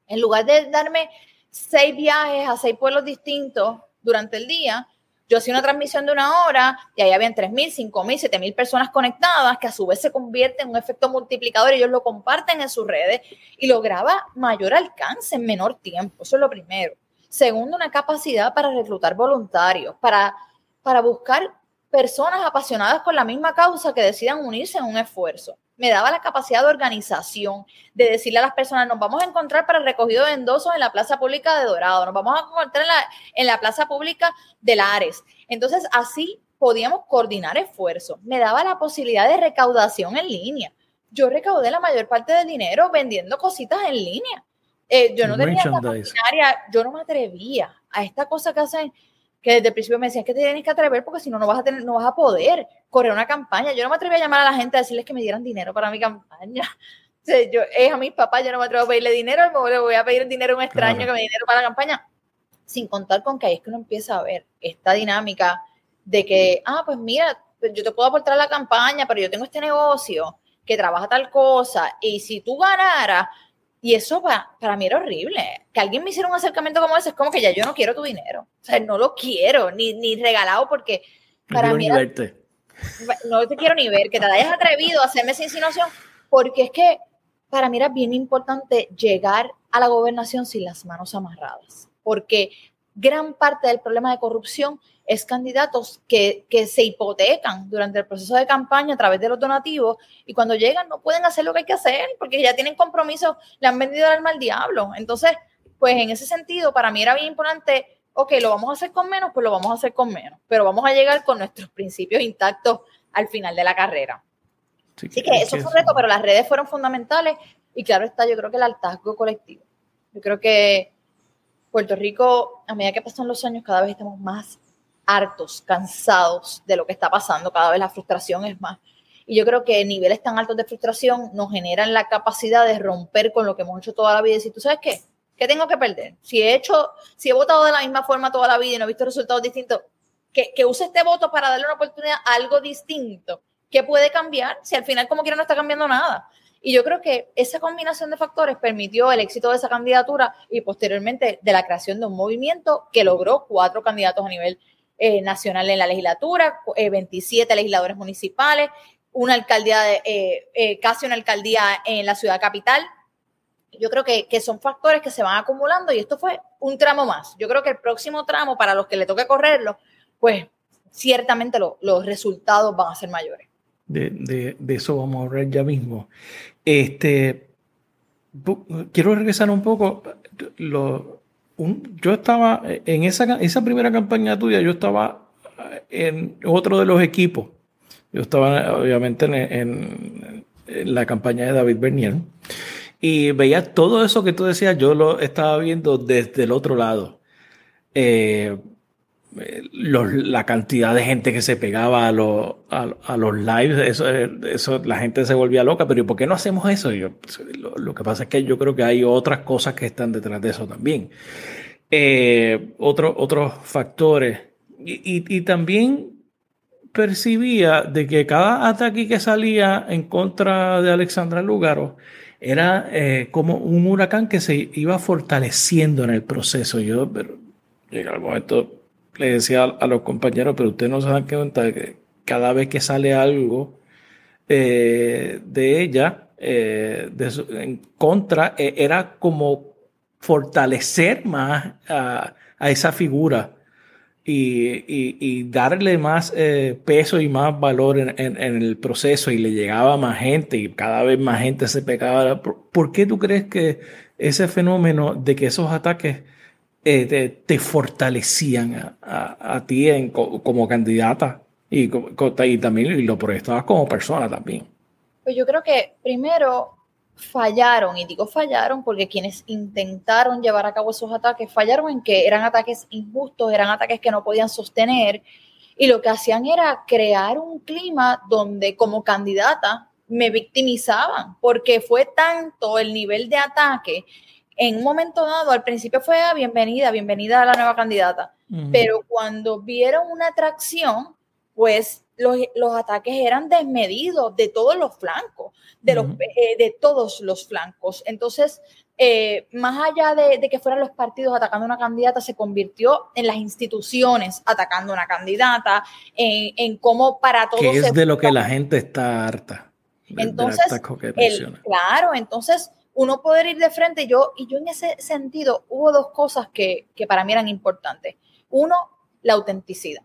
En lugar de darme seis viajes a seis pueblos distintos durante el día, yo hacía una transmisión de una hora y ahí habían 3.000, 5.000, 7.000 personas conectadas que a su vez se convierte en un efecto multiplicador y ellos lo comparten en sus redes y lograba mayor alcance en menor tiempo. Eso es lo primero. Segundo, una capacidad para reclutar voluntarios, para, para buscar personas apasionadas con la misma causa que decidan unirse en un esfuerzo. Me daba la capacidad de organización, de decirle a las personas, nos vamos a encontrar para el recogido de endosos en la plaza pública de Dorado, nos vamos a encontrar en la, en la plaza pública de Lares. Entonces, así podíamos coordinar esfuerzos. Me daba la posibilidad de recaudación en línea. Yo recaudé la mayor parte del dinero vendiendo cositas en línea. Eh, yo no tenía maquinaria, yo no me atrevía a esta cosa que hacen que desde el principio me decían que te tienes que atrever porque si no, no vas a tener, no vas a poder correr una campaña. Yo no me atreví a llamar a la gente a decirles que me dieran dinero para mi campaña. O sea, yo, es a mis papás, yo no me atrevo a pedirle dinero, le voy a pedir dinero a un extraño claro. que me dé dinero para la campaña. Sin contar con que ahí es que uno empieza a ver esta dinámica de que, ah, pues mira, yo te puedo aportar la campaña, pero yo tengo este negocio que trabaja tal cosa, y si tú ganaras, y eso para, para, mí era horrible. Que alguien me hiciera un acercamiento como ese es como que ya yo no quiero tu dinero. O sea, no lo quiero, ni, ni regalado, porque para no mí. Ni verte. No te quiero ni ver, que te hayas atrevido a hacerme esa insinuación, porque es que para mí era bien importante llegar a la gobernación sin las manos amarradas. Porque gran parte del problema de corrupción es candidatos que, que, se hipotecan durante el proceso de campaña a través de los donativos y cuando llegan no pueden hacer lo que hay que hacer porque ya tienen compromiso, le han vendido el alma al diablo. Entonces, pues en ese sentido, para mí era bien importante, ok, lo vamos a hacer con menos, pues lo vamos a hacer con menos, pero vamos a llegar con nuestros principios intactos al final de la carrera. Sí, Así que eso fue un reto, pero las redes fueron fundamentales y claro está, yo creo que el hartazgo colectivo. Yo creo que Puerto Rico, a medida que pasan los años, cada vez estamos más hartos, cansados de lo que está pasando, cada vez la frustración es más. Y yo creo que niveles tan altos de frustración nos generan la capacidad de romper con lo que hemos hecho toda la vida y decir, ¿tú sabes qué? ¿Qué tengo que perder? Si he hecho, si he votado de la misma forma toda la vida y no he visto resultados distintos, que, que use este voto para darle una oportunidad a algo distinto. ¿Qué puede cambiar? Si al final como quiera no está cambiando nada. Y yo creo que esa combinación de factores permitió el éxito de esa candidatura y posteriormente de la creación de un movimiento que logró cuatro candidatos a nivel eh, nacional en la legislatura, 27 eh, legisladores municipales, una alcaldía, de, eh, casi una alcaldía en la ciudad capital. Yo creo que, que, son factores que se van acumulando y esto fue un tramo más. Yo creo que el próximo tramo, para los que le toque correrlo, pues ciertamente los resultados van a ser mayores. De, de, eso vamos a hablar ya mismo. Este, quiero regresar un poco. Lo, yo estaba en esa, esa primera campaña tuya, yo estaba en otro de los equipos. Yo estaba obviamente en, la campaña de David Bernier y veía todo eso que tú decías, yo lo estaba viendo desde el otro lado. Eh, la cantidad de gente que se pegaba a, los a, los lives, eso, eso, la gente se volvía loca, pero ¿por qué no hacemos eso? Yo, lo, que pasa es que yo creo que hay otras cosas que están detrás de eso también. Eh, otros factores. Y, y, también percibía de que cada ataque que salía en contra de Alexandra Lugaro era eh, como un huracán que se iba fortaleciendo en el proceso. Yo, pero llega el momento le decía a, los compañeros, pero ustedes no se dan cuenta que cada vez que sale algo eh, de ella eh, en contra, eh, era como fortalecer más a, esa figura y, darle más peso y más valor en, el proceso y le llegaba más gente y cada vez más gente se pegaba. ¿Por qué tú crees que ese fenómeno de que esos ataques eh, te, fortalecían a, ti como candidata y, y también lo proyectabas como persona también. Pues yo creo que primero fallaron, y digo fallaron porque quienes intentaron llevar a cabo esos ataques fallaron en que eran ataques injustos, eran ataques que no podían sostener, y lo que hacían era crear un clima donde como candidata me victimizaban, porque fue tanto el nivel de ataque en un momento dado, al principio fue ah, bienvenida, bienvenida a la nueva candidata, pero cuando vieron una atracción, pues los, los, ataques eran desmedidos de todos los flancos, de, los, eh, de todos los flancos. Entonces, eh, más allá de, que fueran los partidos atacando a una candidata, se convirtió en las instituciones atacando a una candidata, en, en cómo para todos... Que es de lo que la gente está harta. entonces, claro, entonces uno poder ir de frente. Yo, y yo en ese sentido hubo dos cosas que, que para mí eran importantes. Uno, la autenticidad.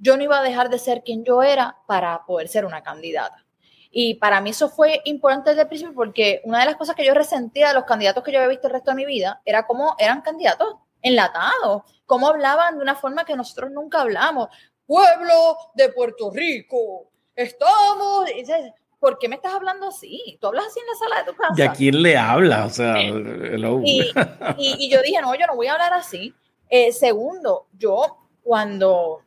Yo no iba a dejar de ser quien yo era para poder ser una candidata. Y para mí eso fue importante desde el principio porque una de las cosas que yo resentía de los candidatos que yo había visto el resto de mi vida era cómo eran candidatos enlatados, cómo hablaban de una forma que nosotros nunca hablamos. Pueblo de Puerto Rico, estamos... ¿por qué me estás hablando así? Tú hablas así en la sala de tu casa. ¿Y a quién le habla? O sea, y, y, yo dije, no, yo no voy a hablar así. Eh, segundo, yo cuando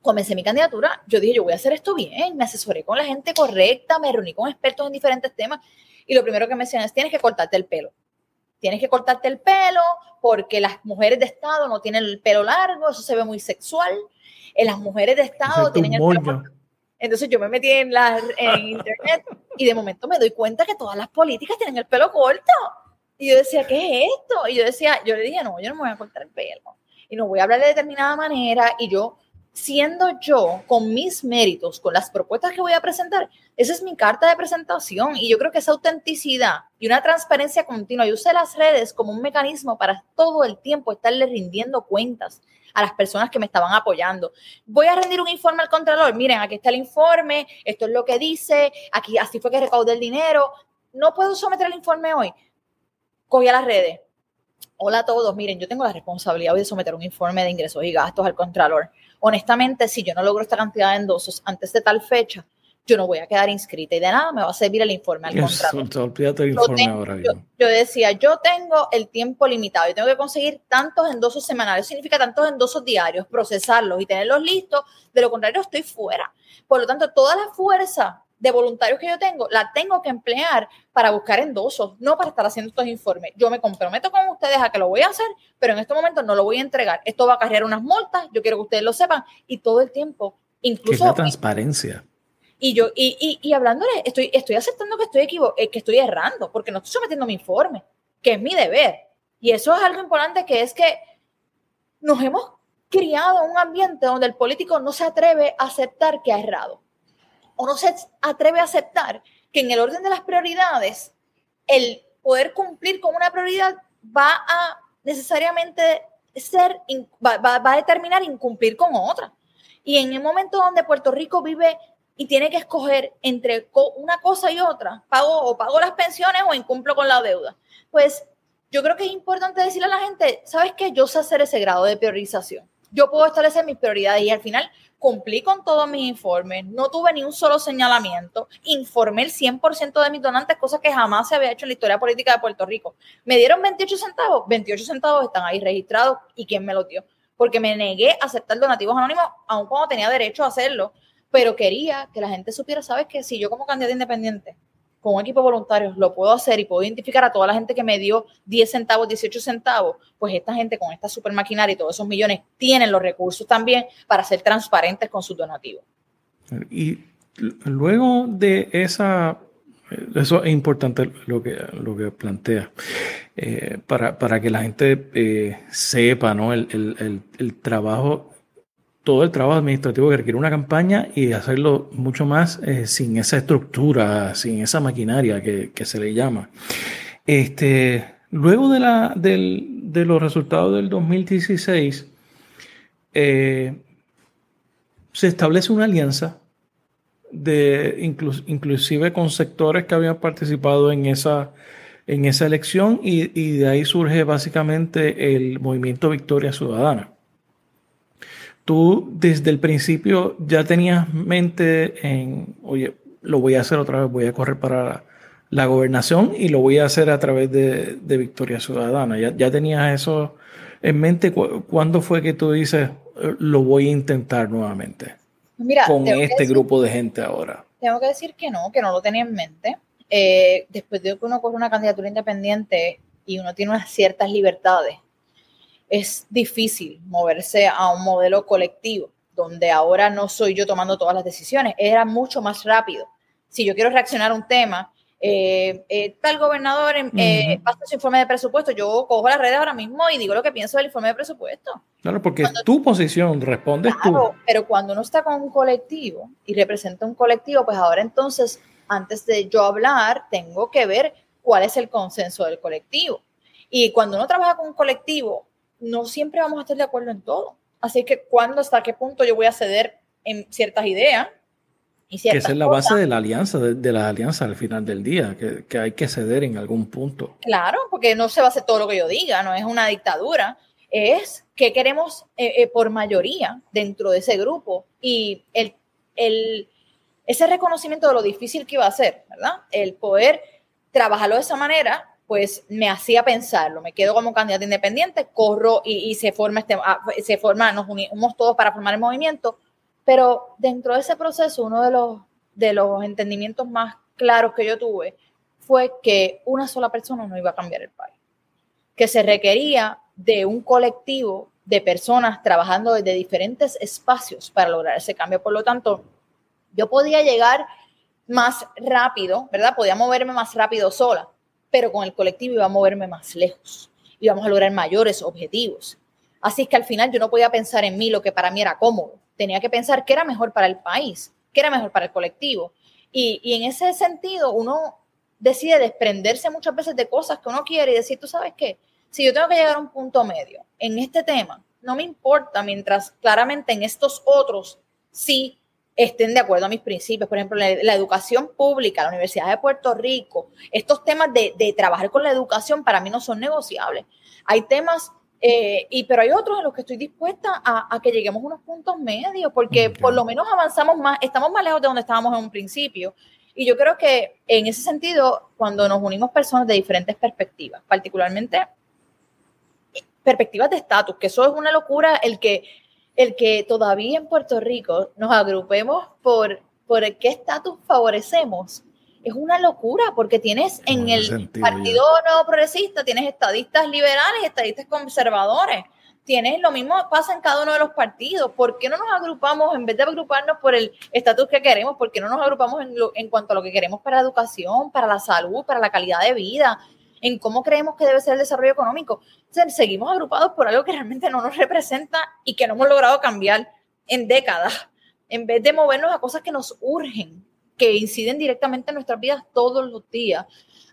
comencé mi candidatura, yo dije, yo voy a hacer esto bien, me asesoré con la gente correcta, me reuní con expertos en diferentes temas y lo primero que me decían es, tienes que cortarte el pelo. Tienes que cortarte el pelo porque las mujeres de Estado no tienen el pelo largo, eso se ve muy sexual. En las mujeres de Estado tienen el pelo entonces yo me metí en, la, en internet y de momento me doy cuenta que todas las políticas tienen el pelo corto. Y yo decía, ¿qué es esto? Y yo decía, yo le dije, no, yo no me voy a cortar el pelo. Y no voy a hablar de determinada manera. Y yo, siendo yo, con mis méritos, con las propuestas que voy a presentar, esa es mi carta de presentación. Y yo creo que esa autenticidad y una transparencia continua, yo usé las redes como un mecanismo para todo el tiempo estarle rindiendo cuentas a las personas que me estaban apoyando. Voy a rendir un informe al Contralor. Miren, aquí está el informe, esto es lo que dice, aquí así fue que recaudé el dinero. No puedo someter el informe hoy. Cogí a las redes. Hola a todos, miren, yo tengo la responsabilidad hoy de someter un informe de ingresos y gastos al Contralor. Honestamente, si yo no logro esta cantidad de endosos antes de tal fecha, yo no voy a quedar inscrita y de nada me va a servir el informe al contrario. Yo, decía, yo tengo el tiempo limitado, y tengo que conseguir tantos endosos semanales, significa tantos endosos diarios, procesarlos y tenerlos listos, de lo contrario estoy fuera. Por lo tanto, toda la fuerza de voluntarios que yo tengo, la tengo que emplear para buscar endosos, no para estar haciendo estos informes. Yo me comprometo con ustedes a que lo voy a hacer, pero en este momento no lo voy a entregar. Esto va a cargar unas multas, yo quiero que ustedes lo sepan y todo el tiempo, incluso... la transparencia. Y yo, y, y, y hablándole, estoy, estoy aceptando que estoy equivo eh, que estoy errando, porque no estoy sometiendo mi informe, que es mi deber. Y eso es algo importante que es que nos hemos criado un ambiente donde el político no se atreve a aceptar que ha errado o no se atreve a aceptar que en el orden de las prioridades, el poder cumplir con una prioridad va a necesariamente ser, va, a determinar incumplir con otra. Y en el momento donde Puerto Rico vive y tiene que escoger entre una cosa y otra, pago o pago las pensiones o incumplo con la deuda, pues yo creo que es importante decirle a la gente, ¿sabes qué? Yo sé hacer ese grado de priorización. Yo puedo establecer mis prioridades y al final cumplí con todos mis informes, no tuve ni un solo señalamiento, informé el 100% de mis donantes, cosa que jamás se había hecho en la historia política de Puerto Rico. Me dieron 28 centavos, 28 centavos están ahí registrados y quién me lo dio, porque me negué a aceptar donativos anónimos, aun cuando tenía derecho a hacerlo, pero quería que la gente supiera, ¿sabes? Que si yo como candidata independiente con un equipo de voluntarios lo puedo hacer y puedo identificar a toda la gente que me dio 10 centavos, 18 centavos, pues esta gente con esta super maquinaria y todos esos millones tienen los recursos también para ser transparentes con sus donativos. Y luego de esa, eso es importante lo que, lo que plantea, eh, para, que la gente eh, sepa ¿no? el, el, el trabajo todo el trabajo administrativo que requiere una campaña y hacerlo mucho más eh, sin esa estructura, sin esa maquinaria que, se le llama. Este, luego de, la, de los resultados del 2016, eh, se establece una alianza de inclusive con sectores que habían participado en esa, en esa elección y, y de ahí surge básicamente el movimiento Victoria Ciudadana tú desde el principio ya tenías mente en, oye, lo voy a hacer otra vez, voy a correr para la, gobernación y lo voy a hacer a través de, Victoria Ciudadana. ¿Ya, ya tenías eso en mente? ¿Cuándo fue que tú dices, lo voy a intentar nuevamente? Mira, con este grupo de gente ahora. Tengo que decir que no, que no lo tenía en mente. Eh, después de que uno corre una candidatura independiente y uno tiene unas ciertas libertades es difícil moverse a un modelo colectivo, donde ahora no soy yo tomando todas las decisiones, era mucho más rápido. Si yo quiero reaccionar a un tema, eh, eh, tal gobernador eh, pasa su informe de presupuesto, yo cojo las redes ahora mismo y digo lo que pienso del informe de presupuesto. Claro, porque es tu posición, respondes tú. Pero cuando uno está con un colectivo y representa un colectivo, pues ahora entonces, antes de yo hablar, tengo que ver cuál es el consenso del colectivo. Y cuando uno trabaja con un colectivo, no siempre vamos a estar de acuerdo en todo. Así que cuándo, hasta qué punto yo voy a ceder en ciertas ideas. Y que esa es la base de la alianza, de, la alianza al final del día, que, hay que ceder en algún punto. Claro, porque no se va a hacer todo lo que yo diga, no es una dictadura, es que queremos eh, eh, por mayoría dentro de ese grupo y el, el, ese reconocimiento de lo difícil que iba a ser, ¿verdad? El poder trabajarlo de esa manera pues me hacía pensarlo. Me quedo como candidata independiente, corro y, se forma este, ah, se forma, nos unimos todos para formar el movimiento. Pero dentro de ese proceso, uno de los, de los entendimientos más claros que yo tuve fue que una sola persona no iba a cambiar el país, que se requería de un colectivo de personas trabajando desde diferentes espacios para lograr ese cambio. Por lo tanto, yo podía llegar más rápido, ¿verdad? Podía moverme más rápido sola, pero con el colectivo iba a moverme más lejos, íbamos a lograr mayores objetivos. Así es que al final yo no podía pensar en mí lo que para mí era cómodo, tenía que pensar qué era mejor para el país, qué era mejor para el colectivo. Y, y en ese sentido uno decide desprenderse muchas veces de cosas que uno quiere y decir, tú sabes qué, si yo tengo que llegar a un punto medio en este tema, no me importa, mientras claramente en estos otros sí estén de acuerdo a mis principios. Por ejemplo, la, educación pública, la Universidad de Puerto Rico, estos temas de, trabajar con la educación para mí no son negociables. Hay temas, eh, y, pero hay otros en los que estoy dispuesta a, que lleguemos a unos puntos medios, porque por lo menos avanzamos más, estamos más lejos de donde estábamos en un principio. Y yo creo que en ese sentido, cuando nos unimos personas de diferentes perspectivas, particularmente eh, perspectivas de estatus, que eso es una locura el que el que todavía en Puerto Rico nos agrupemos por, por qué estatus favorecemos, es una locura porque tienes en el Partido Nuevo Progresista, tienes estadistas liberales y estadistas conservadores. Tienes lo mismo pasa en cada uno de los partidos. ¿Por qué no nos agrupamos, en vez de agruparnos por el estatus que queremos, por qué no nos agrupamos en, en cuanto a lo que queremos para la educación, para la salud, para la calidad de vida, en cómo creemos que debe ser el desarrollo económico? seguimos agrupados por algo que realmente no nos representa y que no hemos logrado cambiar en décadas, en vez de movernos a cosas que nos urgen que inciden directamente en nuestras vidas todos los días.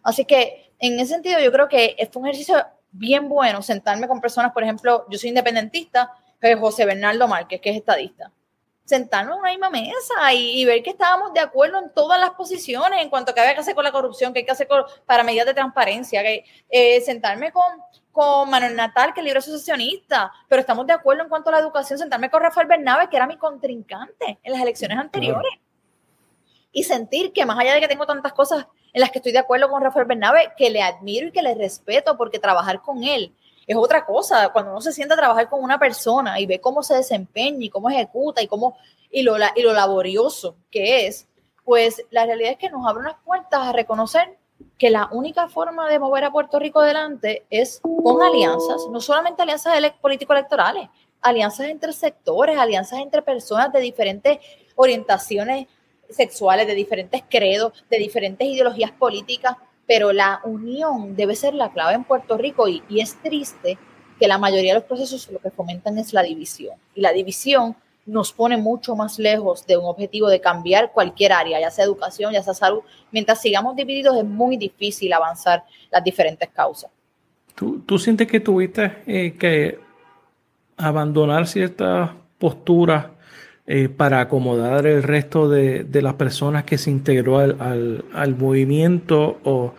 Así que en ese sentido yo creo que es un ejercicio bien bueno sentarme con personas, por ejemplo, yo soy independentista, José Bernardo Márquez, que es estadista. Sentarnos en una misma mesa y, ver que estábamos de acuerdo en todas las posiciones en cuanto a qué hay que hacer con la corrupción, qué hay que hacer para medidas de transparencia, que, eh, sentarme con, con Manuel Natal, que es libre asociacionista, pero estamos de acuerdo en cuanto a la educación, sentarme con Rafael Bernabe, que era mi contrincante en las elecciones anteriores y sentir que más allá de que tengo tantas cosas en las que estoy de acuerdo con Rafael Bernabe, que le admiro y que le respeto porque trabajar con él es otra cosa. Cuando uno se sienta a trabajar con una persona y ve cómo se desempeña y cómo ejecuta y cómo y lo, y lo laborioso que es, pues la realidad es que nos abre unas puertas a reconocer que la única forma de mover a Puerto Rico adelante es con alianzas, no solamente alianzas político-electorales, alianzas entre sectores, alianzas entre personas de diferentes orientaciones sexuales, de diferentes credos, de diferentes ideologías políticas, pero la unión debe ser la clave en Puerto Rico y, es triste que la mayoría de los procesos lo que fomentan es la división. Y la división nos pone mucho más lejos de un objetivo de cambiar cualquier área, ya sea educación, ya sea salud. Mientras sigamos divididos es muy difícil avanzar las diferentes causas. ¿Tú, sientes que tuviste eh, que abandonar ciertas posturas eh, para acomodar el resto de, las personas que se integró al, movimiento o,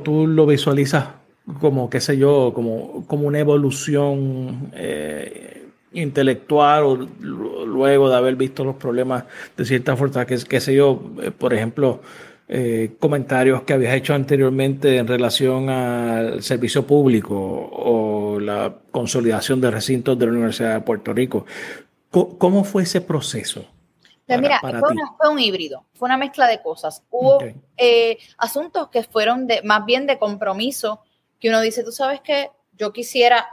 tú lo visualizas como, qué sé yo, como, como una evolución eh, intelectual o luego de haber visto los problemas de cierta forma, que qué sé yo, eh, por ejemplo, comentarios que habías hecho anteriormente en relación al servicio público o la consolidación de recintos de la Universidad de Puerto Rico. ¿Cómo fue ese proceso? Mira, fue, un híbrido, fue una mezcla de cosas. Hubo eh, asuntos que fueron de, más bien de compromiso, que uno dice, tú sabes que yo quisiera,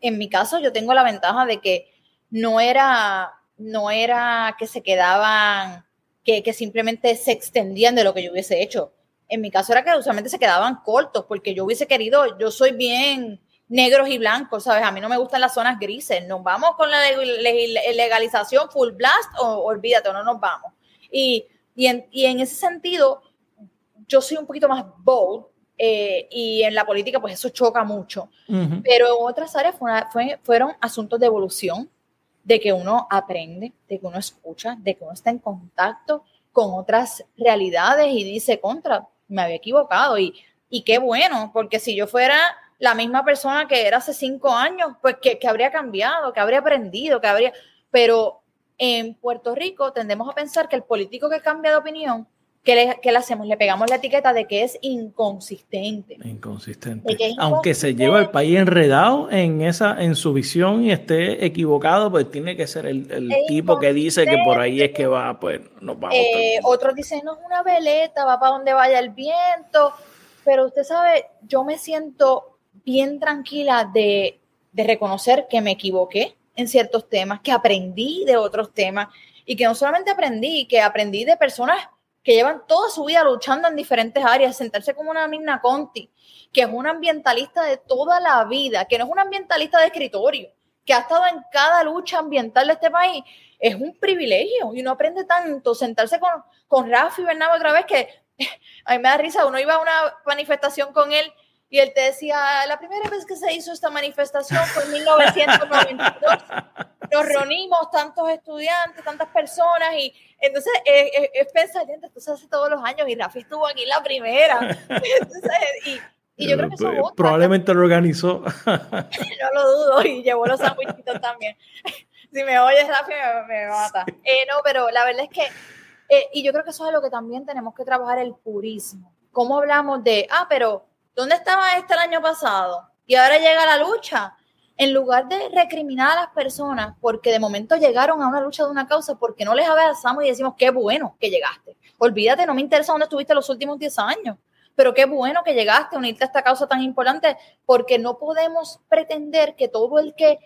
en mi caso yo tengo la ventaja de que no era, no era que se quedaban, que, que simplemente se extendían de lo que yo hubiese hecho. En mi caso era que usualmente se quedaban cortos, porque yo hubiese querido, yo soy bien negros y blancos, ¿sabes? A mí no me gustan las zonas grises. Nos vamos con la legalización full blast o olvídate, no nos vamos. Y, y, en, y en ese sentido, yo soy un poquito más bold eh, y en la política pues eso choca mucho. Pero en otras áreas fueron asuntos de evolución, de que uno aprende, de que uno escucha, de que uno está en contacto con otras realidades y dice, contra, me había equivocado y, y qué bueno, porque si yo fuera la misma persona que era hace cinco años, pues que, habría cambiado, que habría aprendido, que habría... Pero en Puerto Rico tendemos a pensar que el político que cambia de opinión, ¿qué le, le hacemos? Le pegamos la etiqueta de que es inconsistente. Inconsistente. Aunque se lleva el país enredado en esa, en su visión y esté equivocado, pues tiene que ser el, tipo que dice que por ahí es que va, pues nos vamos. Eh, otros dicen, no es una veleta, va para donde vaya el viento. Pero usted sabe, yo me siento bien tranquila de, reconocer que me equivoqué en ciertos temas, que aprendí de otros temas y que no solamente aprendí, que aprendí de personas que llevan toda su vida luchando en diferentes áreas, sentarse como una Mirna Conti, que es una ambientalista de toda la vida, que no es una ambientalista de escritorio, que ha estado en cada lucha ambiental de este país, es un privilegio y uno aprende tanto sentarse con, con Rafi Bernardo otra vez que a mí me da risa, uno iba a una manifestación con él y él te decía, la primera vez que se hizo esta manifestación fue en 1992. Nos reunimos tantos estudiantes, tantas personas, y entonces eh, eh, es pensar, esto se hace todos los años, y Rafi estuvo aquí la primera. Entonces, y, y yo creo que eso pues, Probablemente lo organizó. no lo dudo, y llevó los sandwichitos también. si me oyes, Rafi, me, mata. Eh, no, pero la verdad es que, y yo creo que eso es algo que también tenemos que trabajar el purismo. ¿Cómo hablamos de, ah, pero ¿Dónde estaba este el año pasado? Y ahora llega la lucha. en lugar de recriminar a las personas porque de momento llegaron a una lucha de una causa, porque no les abrazamos y decimos, qué bueno que llegaste. Olvídate, no me interesa dónde estuviste los últimos 10 años, pero qué bueno que llegaste a unirte a esta causa tan importante, porque no podemos pretender que todo el que,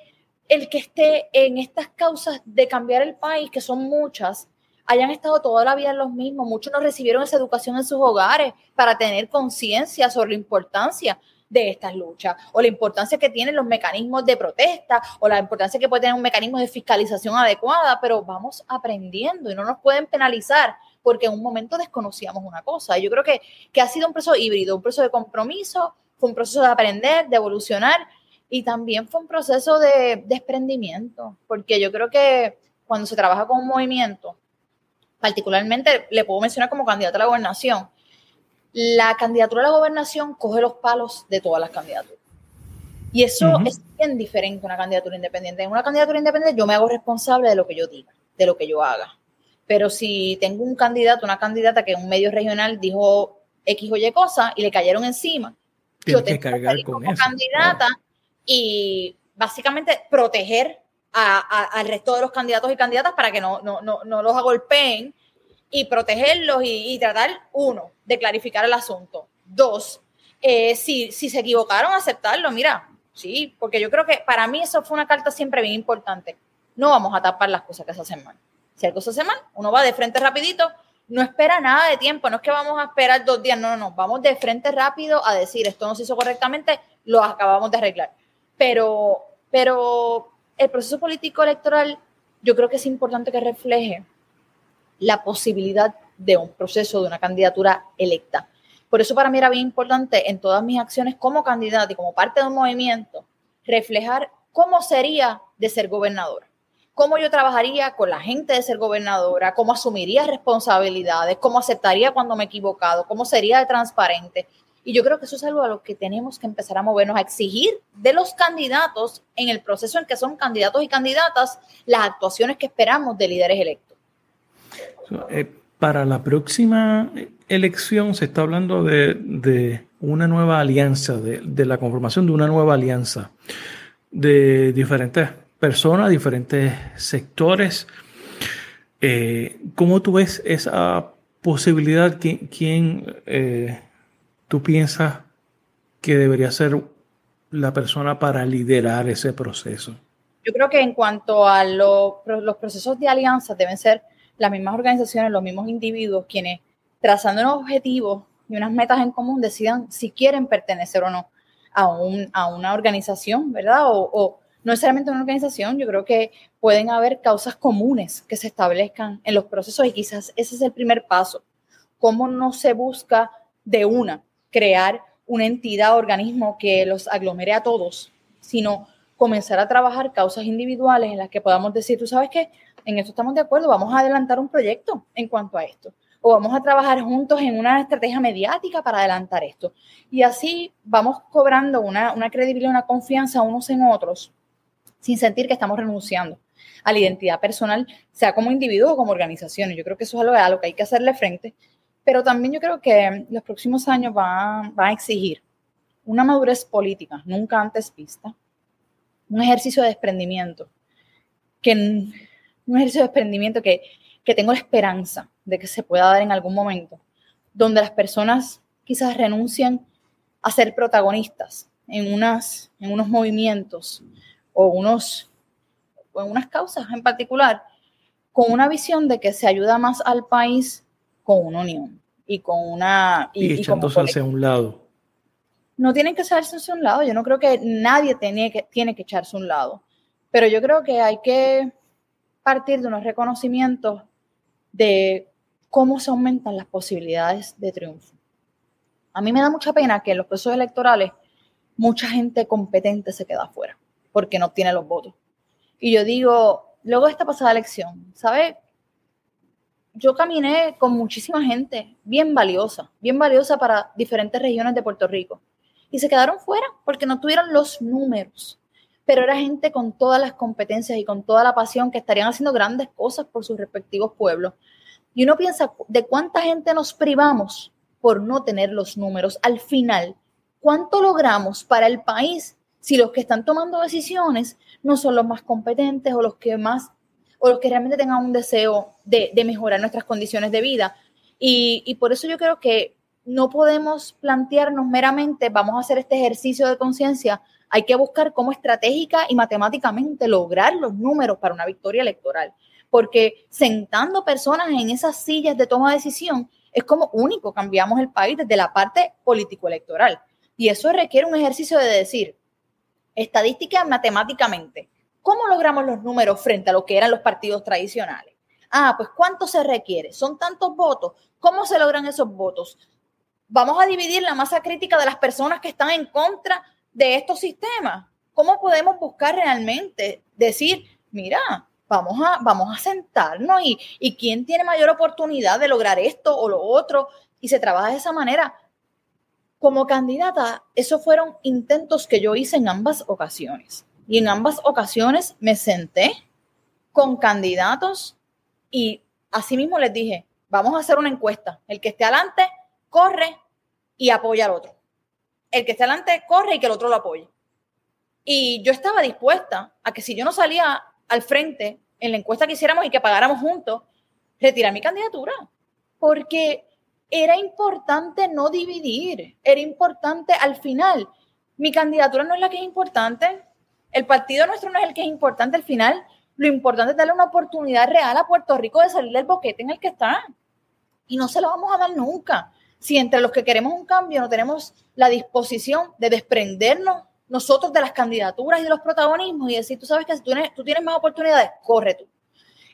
el que esté en estas causas de cambiar el país, que son muchas, hayan estado toda la vida en los mismos. Muchos no recibieron esa educación en sus hogares para tener conciencia sobre la importancia de estas luchas o la importancia que tienen los mecanismos de protesta o la importancia que puede tener un mecanismo de fiscalización adecuada, pero vamos aprendiendo y no nos pueden penalizar porque en un momento desconocíamos una cosa. Yo creo que, que ha sido un proceso híbrido, un proceso de compromiso, fue un proceso de aprender, de evolucionar y también fue un proceso de desprendimiento, porque yo creo que cuando se trabaja con un movimiento, particularmente le puedo mencionar como candidato a la gobernación, la candidatura a la gobernación coge los palos de todas las candidaturas. Y eso es bien diferente a una candidatura independiente. En una candidatura independiente yo me hago responsable de lo que yo diga, de lo que yo haga. Pero si tengo un candidato, una candidata que en un medio regional dijo X o Y cosa y le cayeron encima, yo tengo que cargar con como candidata y básicamente proteger al resto de los candidatos y candidatas para que no, no, no, no los agolpeen y protegerlos y, tratar, uno, de clarificar el asunto. Dos, eh, si, si se equivocaron, aceptarlo. Mira, sí, porque yo creo que para mí eso fue una carta siempre bien importante. No vamos a tapar las cosas que se hacen mal. Si algo se hace mal, uno va de frente rapidito, no espera nada de tiempo, no es que vamos a esperar dos días, no, no, no, vamos de frente rápido a decir esto no se hizo correctamente, lo acabamos de arreglar. Pero, pero el proceso político electoral yo creo que es importante que refleje la posibilidad de un proceso, de una candidatura electa. Por eso para mí era bien importante en todas mis acciones como candidata y como parte de un movimiento, reflejar cómo sería de ser gobernadora, cómo yo trabajaría con la gente de ser gobernadora, cómo asumiría responsabilidades, cómo aceptaría cuando me he equivocado, cómo sería de transparente. Y yo creo que eso es algo a lo que tenemos que empezar a movernos, a exigir de los candidatos en el proceso en que son candidatos y candidatas las actuaciones que esperamos de líderes electos. Eh, para la próxima elección se está hablando de, una nueva alianza, de, la conformación de una nueva alianza de diferentes personas, diferentes sectores. Eh, ¿Cómo tú ves esa posibilidad? ¿Quién, eh, tú piensas que debería ser la persona para liderar ese proceso? Yo creo que en cuanto a los procesos de alianza deben ser las mismas organizaciones, los mismos individuos, quienes trazando unos objetivos y unas metas en común decidan si quieren pertenecer o no a, un, a una organización, ¿verdad? O, no necesariamente una organización, yo creo que pueden haber causas comunes que se establezcan en los procesos y quizás ese es el primer paso. ¿Cómo no se busca de una crear una entidad, organismo que los aglomere a todos, sino comenzar a trabajar causas individuales en las que podamos decir, tú sabes qué, en esto estamos de acuerdo, vamos a adelantar un proyecto en cuanto a esto. O vamos a trabajar juntos en una estrategia mediática para adelantar esto. Y así vamos cobrando una, una credibilidad, una confianza unos en otros, sin sentir que estamos renunciando a la identidad personal, sea como individuo o como organización. Yo creo que eso es algo a lo que hay que hacerle frente. Pero también yo creo que los próximos años van, van a exigir una madurez política nunca antes vista, un ejercicio de desprendimiento que un ejercicio de desprendimiento que, que tengo la esperanza de que se pueda dar en algún momento, donde las personas quizás renuncien a ser protagonistas en, unas, en unos movimientos o, unos, o en unas causas en particular, con una visión de que se ayuda más al país con una unión y con una... Y, y echándose hacia un lado. No tienen que echarse hacia un lado, yo no creo que nadie tiene que, tiene que echarse a un lado, pero yo creo que hay que partir de unos reconocimientos de cómo se aumentan las posibilidades de triunfo. A mí me da mucha pena que en los procesos electorales mucha gente competente se queda afuera porque no obtiene los votos. Y yo digo, luego de esta pasada elección, ¿sabes? Yo caminé con muchísima gente bien valiosa, bien valiosa para diferentes regiones de Puerto Rico. Y se quedaron fuera porque no tuvieron los números pero era gente con todas las competencias y con toda la pasión que estarían haciendo grandes cosas por sus respectivos pueblos. Y uno piensa de cuánta gente nos privamos por no tener los números. Al final, ¿cuánto logramos para el país si los que están tomando decisiones no son los más competentes o los que más o los que realmente tengan un deseo de, mejorar nuestras condiciones de vida. Y, y, por eso yo creo que no podemos plantearnos meramente, vamos a hacer este ejercicio de conciencia, hay que buscar cómo estratégica y matemáticamente lograr los números para una victoria electoral, porque sentando personas en esas sillas de toma de decisión es como único cambiamos el país desde la parte político-electoral. Y eso requiere un ejercicio de decir, estadística matemáticamente, ¿Cómo logramos los números frente a lo que eran los partidos tradicionales? Ah, pues ¿cuánto se requiere? Son tantos votos. ¿Cómo se logran esos votos? Vamos a dividir la masa crítica de las personas que están en contra de estos sistemas. ¿Cómo podemos buscar realmente decir, mira, vamos a, vamos a sentarnos y, y quién tiene mayor oportunidad de lograr esto o lo otro? Y se trabaja de esa manera. Como candidata, esos fueron intentos que yo hice en ambas ocasiones. Y en ambas ocasiones me senté con candidatos y así mismo les dije, vamos a hacer una encuesta. El que esté adelante, corre y apoya al otro. El que esté adelante, corre y que el otro lo apoye. Y yo estaba dispuesta a que si yo no salía al frente en la encuesta que hiciéramos y que pagáramos juntos, retirar mi candidatura. Porque era importante no dividir, era importante al final. Mi candidatura no es la que es importante, el partido nuestro no es el que es importante al final. Lo importante es darle una oportunidad real a Puerto Rico de salir del boquete en el que está. Y no se lo vamos a dar nunca. Si entre los que queremos un cambio no tenemos la disposición de desprendernos nosotros de las candidaturas y de los protagonismos y decir, tú sabes que si tú tienes, más oportunidades, corre tú.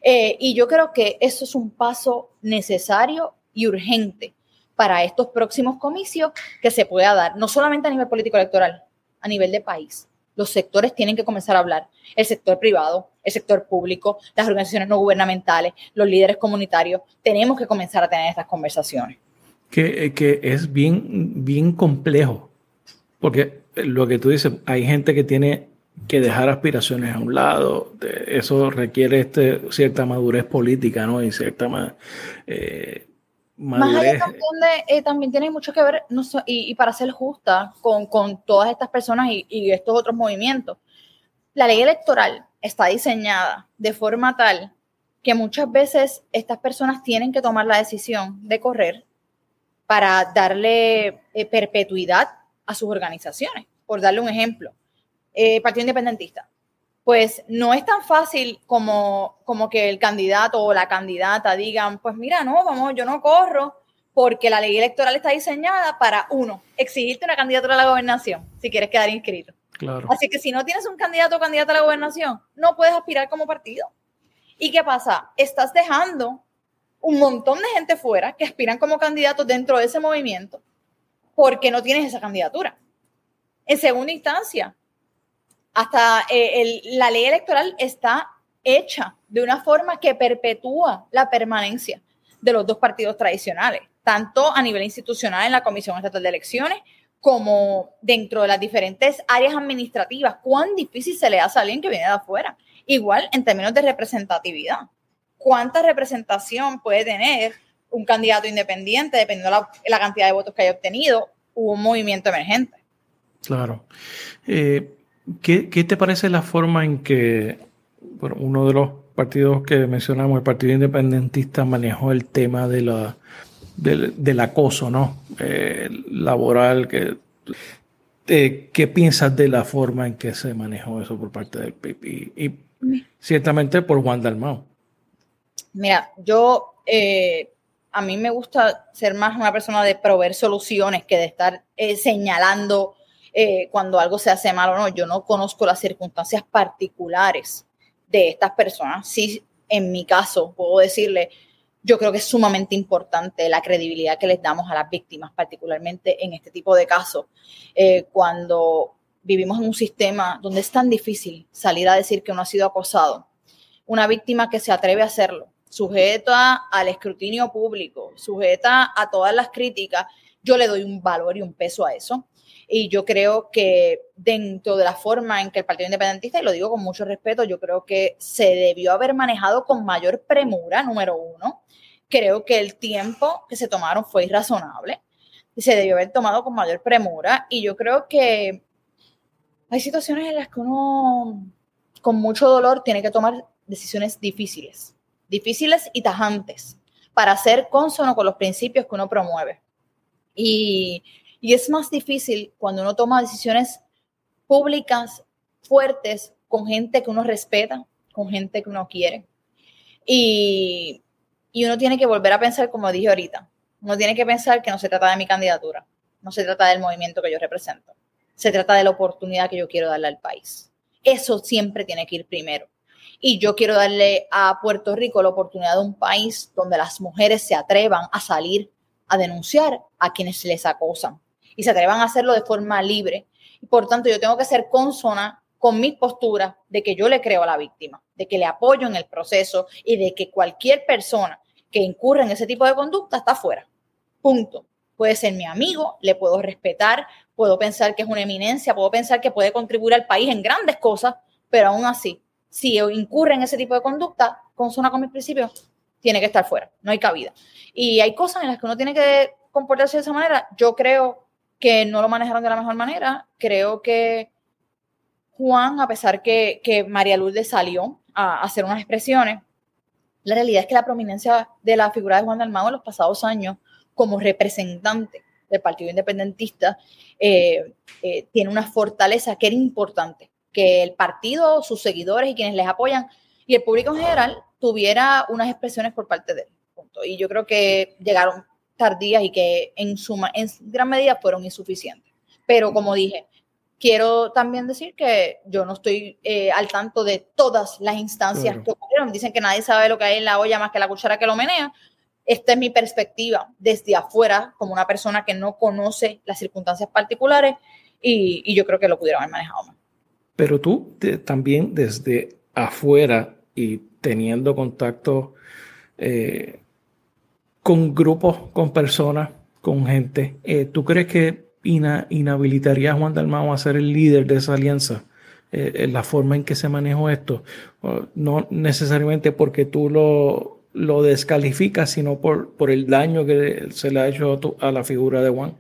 Eh, y yo creo que eso es un paso necesario y urgente para estos próximos comicios que se pueda dar, no solamente a nivel político electoral, a nivel de país los sectores tienen que comenzar a hablar. El sector privado, el sector público, las organizaciones no gubernamentales, los líderes comunitarios, tenemos que comenzar a tener estas conversaciones. Que, eh, es bien, bien complejo, porque lo que tú dices, hay gente que tiene que dejar aspiraciones a un lado, eso requiere este, cierta madurez política, ¿no? Y cierta eh, más allá también, eh, también tiene mucho que ver, y, para ser justa con, todas estas personas y, estos otros movimientos, la ley electoral está diseñada de forma tal que muchas veces estas personas tienen que tomar la decisión de correr para darle eh, perpetuidad a sus organizaciones. Por darle un ejemplo, eh, Partido Independentista pues no es tan fácil como, como que el candidato o la candidata digan, pues mira, no, vamos, yo no corro porque la ley electoral está diseñada para, uno, exigirte una candidatura a la gobernación si quieres quedar inscrito. Claro. Así que si no tienes un candidato o candidata a la gobernación, no puedes aspirar como partido. ¿Y qué pasa? Estás dejando un montón de gente fuera que aspiran como candidatos dentro de ese movimiento porque no tienes esa candidatura. En segunda instancia, hasta eh, la ley electoral está hecha de una forma que perpetúa la permanencia de los dos partidos tradicionales, tanto a nivel institucional en la Comisión Estatal de Elecciones como dentro de las diferentes áreas administrativas. Cuán difícil se le hace a alguien que viene de afuera. Igual en términos de representatividad. ¿Cuánta representación puede tener un candidato independiente dependiendo de la, cantidad de votos que haya obtenido o un movimiento emergente? Claro. Eh, ¿Qué, te parece la forma en que uno de los partidos que mencionamos, el Partido Independentista, manejó el tema de la, del, acoso ¿no? Eh, laboral? Que, eh, ¿Qué piensas de la forma en que se manejó eso por parte del PIB? Y, ciertamente por Juan Dalmau. Mira, yo, eh, a mí me gusta ser más una persona de proveer soluciones que de estar señalando eh, cuando algo se hace mal o no. Yo no conozco las circunstancias particulares de estas personas. Sí, en mi caso, puedo decirle, yo creo que es sumamente importante la credibilidad que les damos a las víctimas, particularmente en este tipo de casos, eh, cuando vivimos en un sistema donde es tan difícil salir a decir que uno ha sido acosado. Una víctima que se atreve a hacerlo, sujeta al escrutinio público, sujeta a todas las críticas, yo le doy un valor y un peso a eso. Y yo creo que dentro de la forma en que el Partido Independentista, y lo digo con mucho respeto, yo creo que se debió haber manejado con mayor premura, número uno. Creo que el tiempo que se tomaron fue irrazonable y se debió haber tomado con mayor premura. Y yo creo que hay situaciones en las que uno con mucho dolor tiene que tomar decisiones difíciles, difíciles y tajantes para ser consono con los principios que uno promueve. Y, y es más difícil cuando uno toma decisiones públicas fuertes con gente que uno respeta, con gente que uno quiere. Y, y uno tiene que volver a pensar, como dije ahorita, uno tiene que pensar que no se trata de mi candidatura, no se trata del movimiento que yo represento, se trata de la oportunidad que yo quiero darle al país. Eso siempre tiene que ir primero. Y yo quiero darle a Puerto Rico la oportunidad de un país donde las mujeres se atrevan a salir a denunciar a quienes les acosan y se atrevan a hacerlo de forma libre. Y por tanto, yo tengo que ser consona con mi postura de que yo le creo a la víctima, de que le apoyo en el proceso y de que cualquier persona que incurra en ese tipo de conducta está fuera. Punto. Puede ser mi amigo, le puedo respetar, puedo pensar que es una eminencia, puedo pensar que puede contribuir al país en grandes cosas, pero aún así, si incurre en ese tipo de conducta, consona con mis principios, tiene que estar fuera, no hay cabida. Y hay cosas en las que uno tiene que comportarse de esa manera. Yo creo que no lo manejaron de la mejor manera. Creo que Juan, a pesar que, que María Lourdes salió a, hacer unas expresiones, la realidad es que la prominencia de la figura de Juan Dalmau en los pasados años como representante del Partido Independentista eh, eh, tiene una fortaleza que era importante, que el partido, sus seguidores y quienes les apoyan y el público en general tuviera unas expresiones por parte de él. Y yo creo que llegaron tardías y que en, suma, en gran medida fueron insuficientes. Pero como dije, quiero también decir que yo no estoy eh, al tanto de todas las instancias que ocurrieron. Dicen que nadie sabe lo que hay en la olla más que la cuchara que lo menea. Esta es mi perspectiva desde afuera, como una persona que no conoce las circunstancias particulares y, yo creo que lo pudieron haber manejado más. Pero tú también desde afuera y teniendo contacto eh, con grupos, con personas, con gente, eh, ¿tú crees que inhabilitaría a Juan Dalmau a ser el líder de esa alianza. Eh, la forma en que se manejó esto, no necesariamente porque tú lo, lo descalificas, sino por, por el daño que se le ha hecho a, la figura de Juan.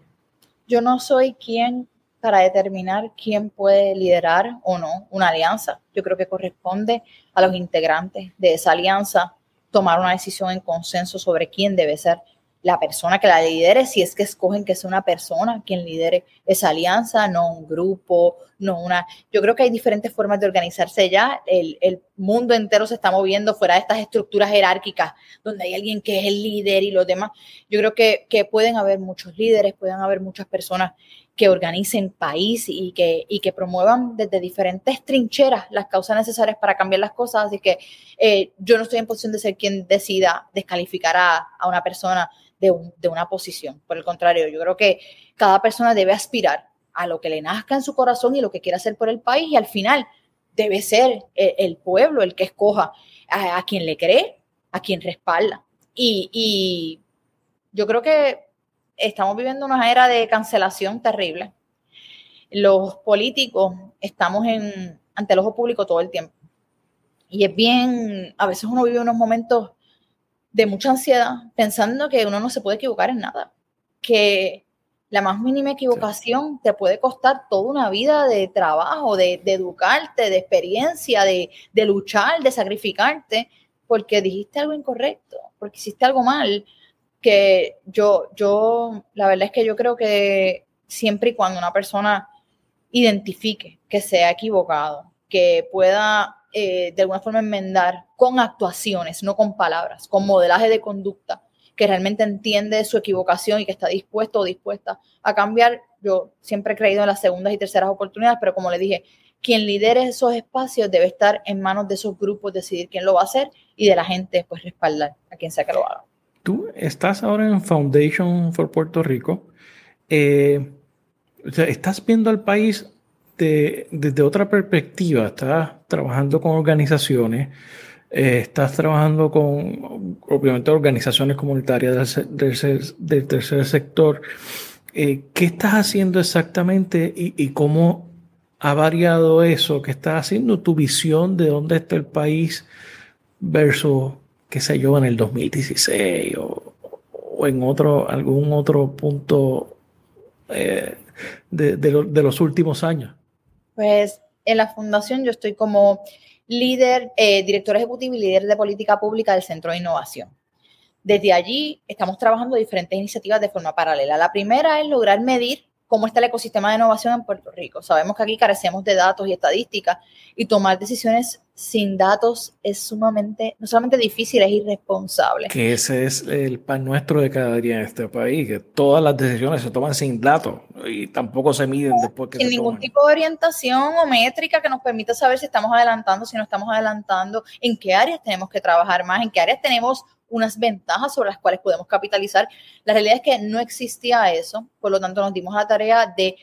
Yo no soy quien para determinar quién puede liderar o no una alianza. Yo creo que corresponde a los integrantes de esa alianza tomar una decisión en consenso sobre quién debe ser la persona que la lidere, si es que escogen que sea una persona quien lidere esa alianza, no un grupo, no una... Yo creo que hay diferentes formas de organizarse ya. El, el, mundo entero se está moviendo fuera de estas estructuras jerárquicas, donde hay alguien que es el líder y los demás. Yo creo que, que pueden haber muchos líderes, pueden haber muchas personas que organicen país y que, y que promuevan desde diferentes trincheras las causas necesarias para cambiar las cosas. Así que eh, yo no estoy en posición de ser quien decida descalificar a, a una persona de, una posición. Por el contrario, yo creo que cada persona debe aspirar a lo que le nazca en su corazón y lo que quiera hacer por el país y al final debe ser el, pueblo el que escoja a, quien le cree, a quien respalda. Y, yo creo que estamos viviendo una era de cancelación terrible. Los políticos estamos en, ante el ojo público todo el tiempo. Y es bien, a veces uno vive unos momentos de mucha ansiedad, pensando que uno no se puede equivocar en nada, que la más mínima equivocación te puede costar toda una vida de trabajo, de, educarte, de experiencia, de, de, luchar, de sacrificarte, porque dijiste algo incorrecto, porque hiciste algo mal, que yo, yo, la verdad es que yo creo que siempre y cuando una persona identifique que se ha equivocado, que pueda eh, de alguna forma enmendar con actuaciones, no con palabras, con modelaje de conducta, que realmente entiende su equivocación y que está dispuesto o dispuesta a cambiar. Yo siempre he creído en las segundas y terceras oportunidades, pero como le dije, quien lidere esos espacios debe estar en manos de esos grupos, decidir quién lo va a hacer y de la gente, pues respaldar a quien sea que lo haga. Tú estás ahora en Foundation for Puerto Rico. Eh, estás viendo al país desde otra perspectiva, estás trabajando con organizaciones, eh, estás trabajando con, obviamente, organizaciones comunitarias del, tercer sector. Eh, ¿Qué estás haciendo exactamente y, cómo ha variado eso? ¿Qué estás haciendo? ¿Tu visión de dónde está el país versus, qué sé yo, en el 2016 o, en otro, algún otro punto eh, de los últimos años? Pues en la fundación yo estoy como líder, eh, director ejecutivo y líder de política pública del Centro de Innovación. Desde allí estamos trabajando diferentes iniciativas de forma paralela. La primera es lograr medir cómo está el ecosistema de innovación en Puerto Rico. Sabemos que aquí carecemos de datos y estadísticas y tomar decisiones sin datos es sumamente, no solamente difícil, es irresponsable. Que ese es el pan nuestro de cada día en este país, que todas las decisiones se toman sin datos y tampoco se miden después que Sin ningún tipo de orientación o métrica que nos permita saber si estamos adelantando, si no estamos adelantando, en qué áreas tenemos que trabajar más, en qué áreas tenemos unas ventajas sobre las cuales podemos capitalizar. La realidad es que no existía eso, por lo tanto nos dimos la tarea de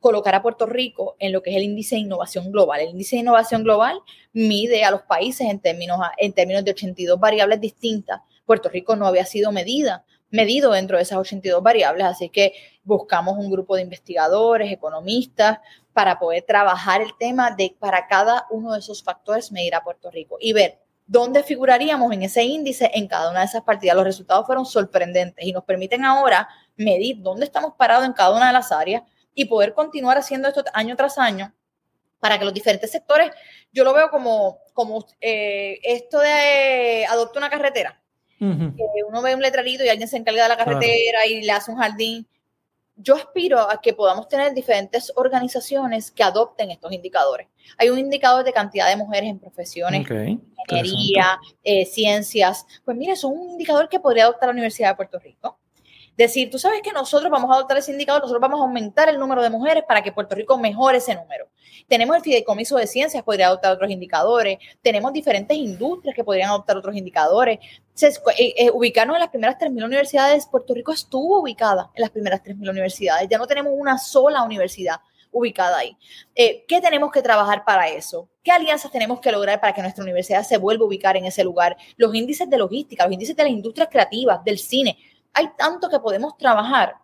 colocar a Puerto Rico en lo que es el índice de innovación global. El índice de innovación global mide a los países en términos, en términos de 82 variables distintas. Puerto Rico no había sido medida, medido dentro de esas 82 variables, así que buscamos un grupo de investigadores, economistas, para poder trabajar el tema de para cada uno de esos factores medir a Puerto Rico y ver dónde figuraríamos en ese índice en cada una de esas partidas. Los resultados fueron sorprendentes y nos permiten ahora medir dónde estamos parados en cada una de las áreas y poder continuar haciendo esto año tras año para que los diferentes sectores, yo lo veo como, como eh, esto de adopta una carretera. uno ve un letrerito y alguien se encarga de la carretera y le hace un jardín yo aspiro a que podamos tener diferentes organizaciones que adopten estos indicadores. Hay un indicador de cantidad de mujeres en profesiones, ingeniería, eh, ciencias. Pues mire, es un indicador que podría adoptar la Universidad de Puerto Rico decir, tú sabes que nosotros vamos a adoptar ese indicador, nosotros vamos a aumentar el número de mujeres para que Puerto Rico mejore ese número. Tenemos el Fideicomiso de Ciencias, podría adoptar otros indicadores. Tenemos diferentes industrias que podrían adoptar otros indicadores. Eh, eh, ubicarnos en las primeras 3.000 universidades, Puerto Rico estuvo ubicada en las primeras 3.000 universidades. Ya no tenemos una sola universidad ubicada ahí. Eh, ¿Qué tenemos que trabajar para eso? ¿Qué alianzas tenemos que lograr para que nuestra universidad se vuelva a ubicar en ese lugar? Los índices de logística, los índices de las industrias creativas, del cine, hay tanto que podemos trabajar.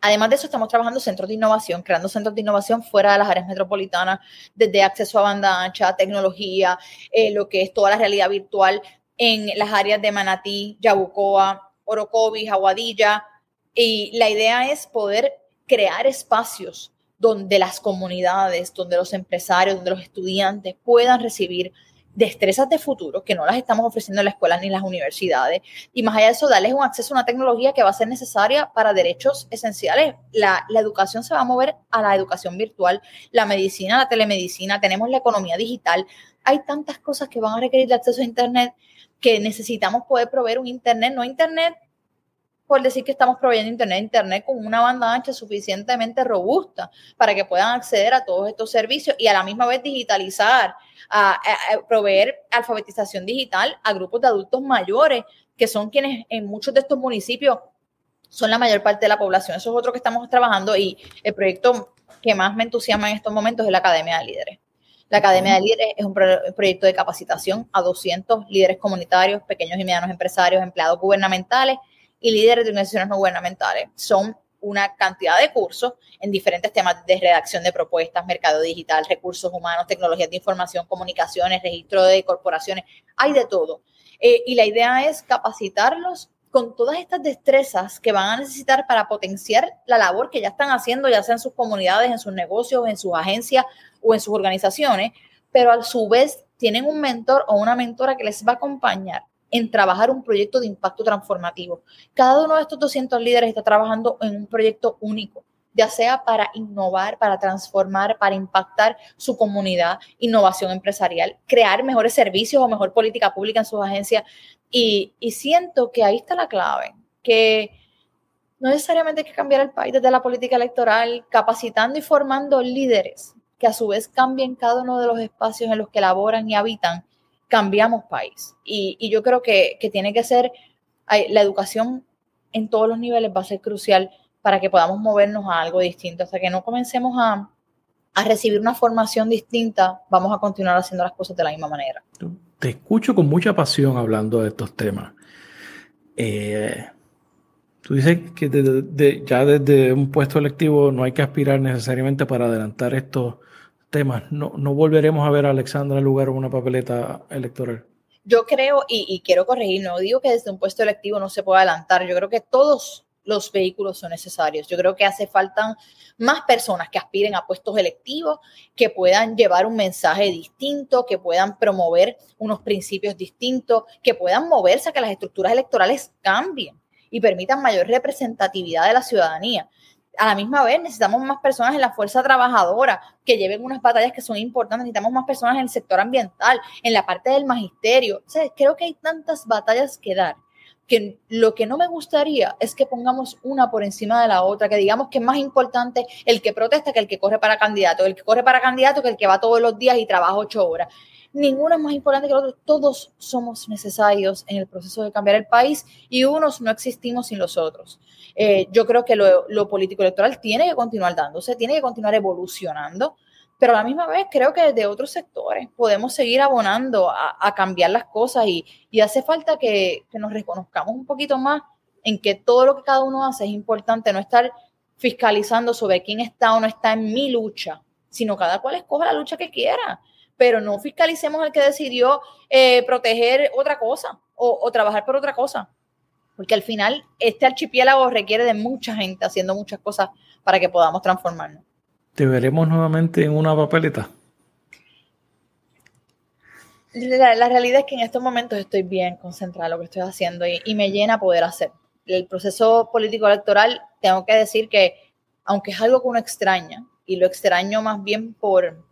Además de eso, estamos trabajando centros de innovación, creando centros de innovación fuera de las áreas metropolitanas, desde acceso a banda ancha, tecnología, eh, lo que es toda la realidad virtual en las áreas de Manatí, Yabucoa, Orocovis, Aguadilla. Y la idea es poder crear espacios donde las comunidades, donde los empresarios, donde los estudiantes puedan recibir destrezas de futuro que no las estamos ofreciendo en la escuela ni en las universidades. Y más allá de eso, darles un acceso a una tecnología que va a ser necesaria para derechos esenciales. La, la educación se va a mover a la educación virtual, la medicina, la telemedicina, tenemos la economía digital. Hay tantas cosas que van a requerir de acceso a Internet que necesitamos poder proveer un Internet, no Internet por decir que estamos proveyendo Internet, Internet con una banda ancha suficientemente robusta para que puedan acceder a todos estos servicios y a la misma vez digitalizar, a, proveer alfabetización digital a grupos de adultos mayores, que son quienes en muchos de estos municipios son la mayor parte de la población. Eso es otro que estamos trabajando y el proyecto que más me entusiasma en estos momentos es la Academia de Líderes. La Academia de Líderes es un proyecto de capacitación a 200 líderes comunitarios, pequeños y medianos empresarios, empleados gubernamentales y líderes de organizaciones no gubernamentales. Son una cantidad de cursos en diferentes temas de redacción de propuestas, mercado digital, recursos humanos, tecnologías de información, comunicaciones, registro de corporaciones, hay de todo. Eh, y la idea es capacitarlos con todas estas destrezas que van a necesitar para potenciar la labor que ya están haciendo, ya sea en sus comunidades, en sus negocios, en sus agencias o en sus organizaciones, pero a su vez tienen un mentor o una mentora que les va a acompañar en trabajar un proyecto de impacto transformativo. Cada uno de estos 200 líderes está trabajando en un proyecto único, ya sea para innovar, para transformar, para impactar su comunidad, innovación empresarial, crear mejores servicios o mejor política pública en sus agencias. Y, siento que ahí está la clave, que no necesariamente hay que cambiar el país desde la política electoral, capacitando y formando líderes que a su vez cambien cada uno de los espacios en los que laboran y habitan cambiamos país. Y, yo creo que, tiene que ser, la educación en todos los niveles va a ser crucial para que podamos movernos a algo distinto. Hasta que no comencemos a, recibir una formación distinta, vamos a continuar haciendo las cosas de la misma manera. Te escucho con mucha pasión hablando de estos temas. Eh, tú dices que ya desde un puesto electivo no hay que aspirar necesariamente para adelantar estos No, volveremos a ver a Alexandra en lugar de una papeleta electoral. Yo creo, y, quiero corregir, no digo que desde un puesto electivo no se pueda adelantar, yo creo que todos los vehículos son necesarios. Yo creo que hace falta más personas que aspiren a puestos electivos, que puedan llevar un mensaje distinto, que puedan promover unos principios distintos, que puedan moverse a que las estructuras electorales cambien y permitan mayor representatividad de la ciudadanía. A la misma vez necesitamos más personas en la fuerza trabajadora que lleven unas batallas que son importantes, necesitamos más personas en el sector ambiental, en la parte del magisterio. creo que hay tantas batallas que dar que lo que no me gustaría es que pongamos una por encima de la otra, que digamos que es más importante el que protesta que el que corre para candidato, el que corre para candidato que el que va todos los días y trabaja ocho horas. Ninguno es más importante que el otro, todos somos necesarios en el proceso de cambiar el país y unos no existimos sin los otros. Eh, yo creo que lo, lo político electoral tiene que continuar dándose, tiene que continuar evolucionando pero a la misma vez creo que desde otros sectores podemos seguir abonando a, cambiar las cosas y, hace falta que, nos reconozcamos un poquito más en que todo lo que cada uno hace es importante, no estar fiscalizando sobre quién está o no está en mi lucha, sino cada cual escoge la lucha que quiera, pero no fiscalicemos el que decidió eh, proteger otra cosa o, o trabajar por otra cosa, porque al final este archipiélago requiere de mucha gente haciendo muchas cosas para que podamos transformarnos. ¿Te veremos nuevamente en una papeleta? La, realidad es que en estos momentos estoy bien concentrada en lo que estoy haciendo y, me llena poder hacer. El proceso político electoral, tengo que decir que, aunque es algo que uno extraña, y lo extraño más bien por,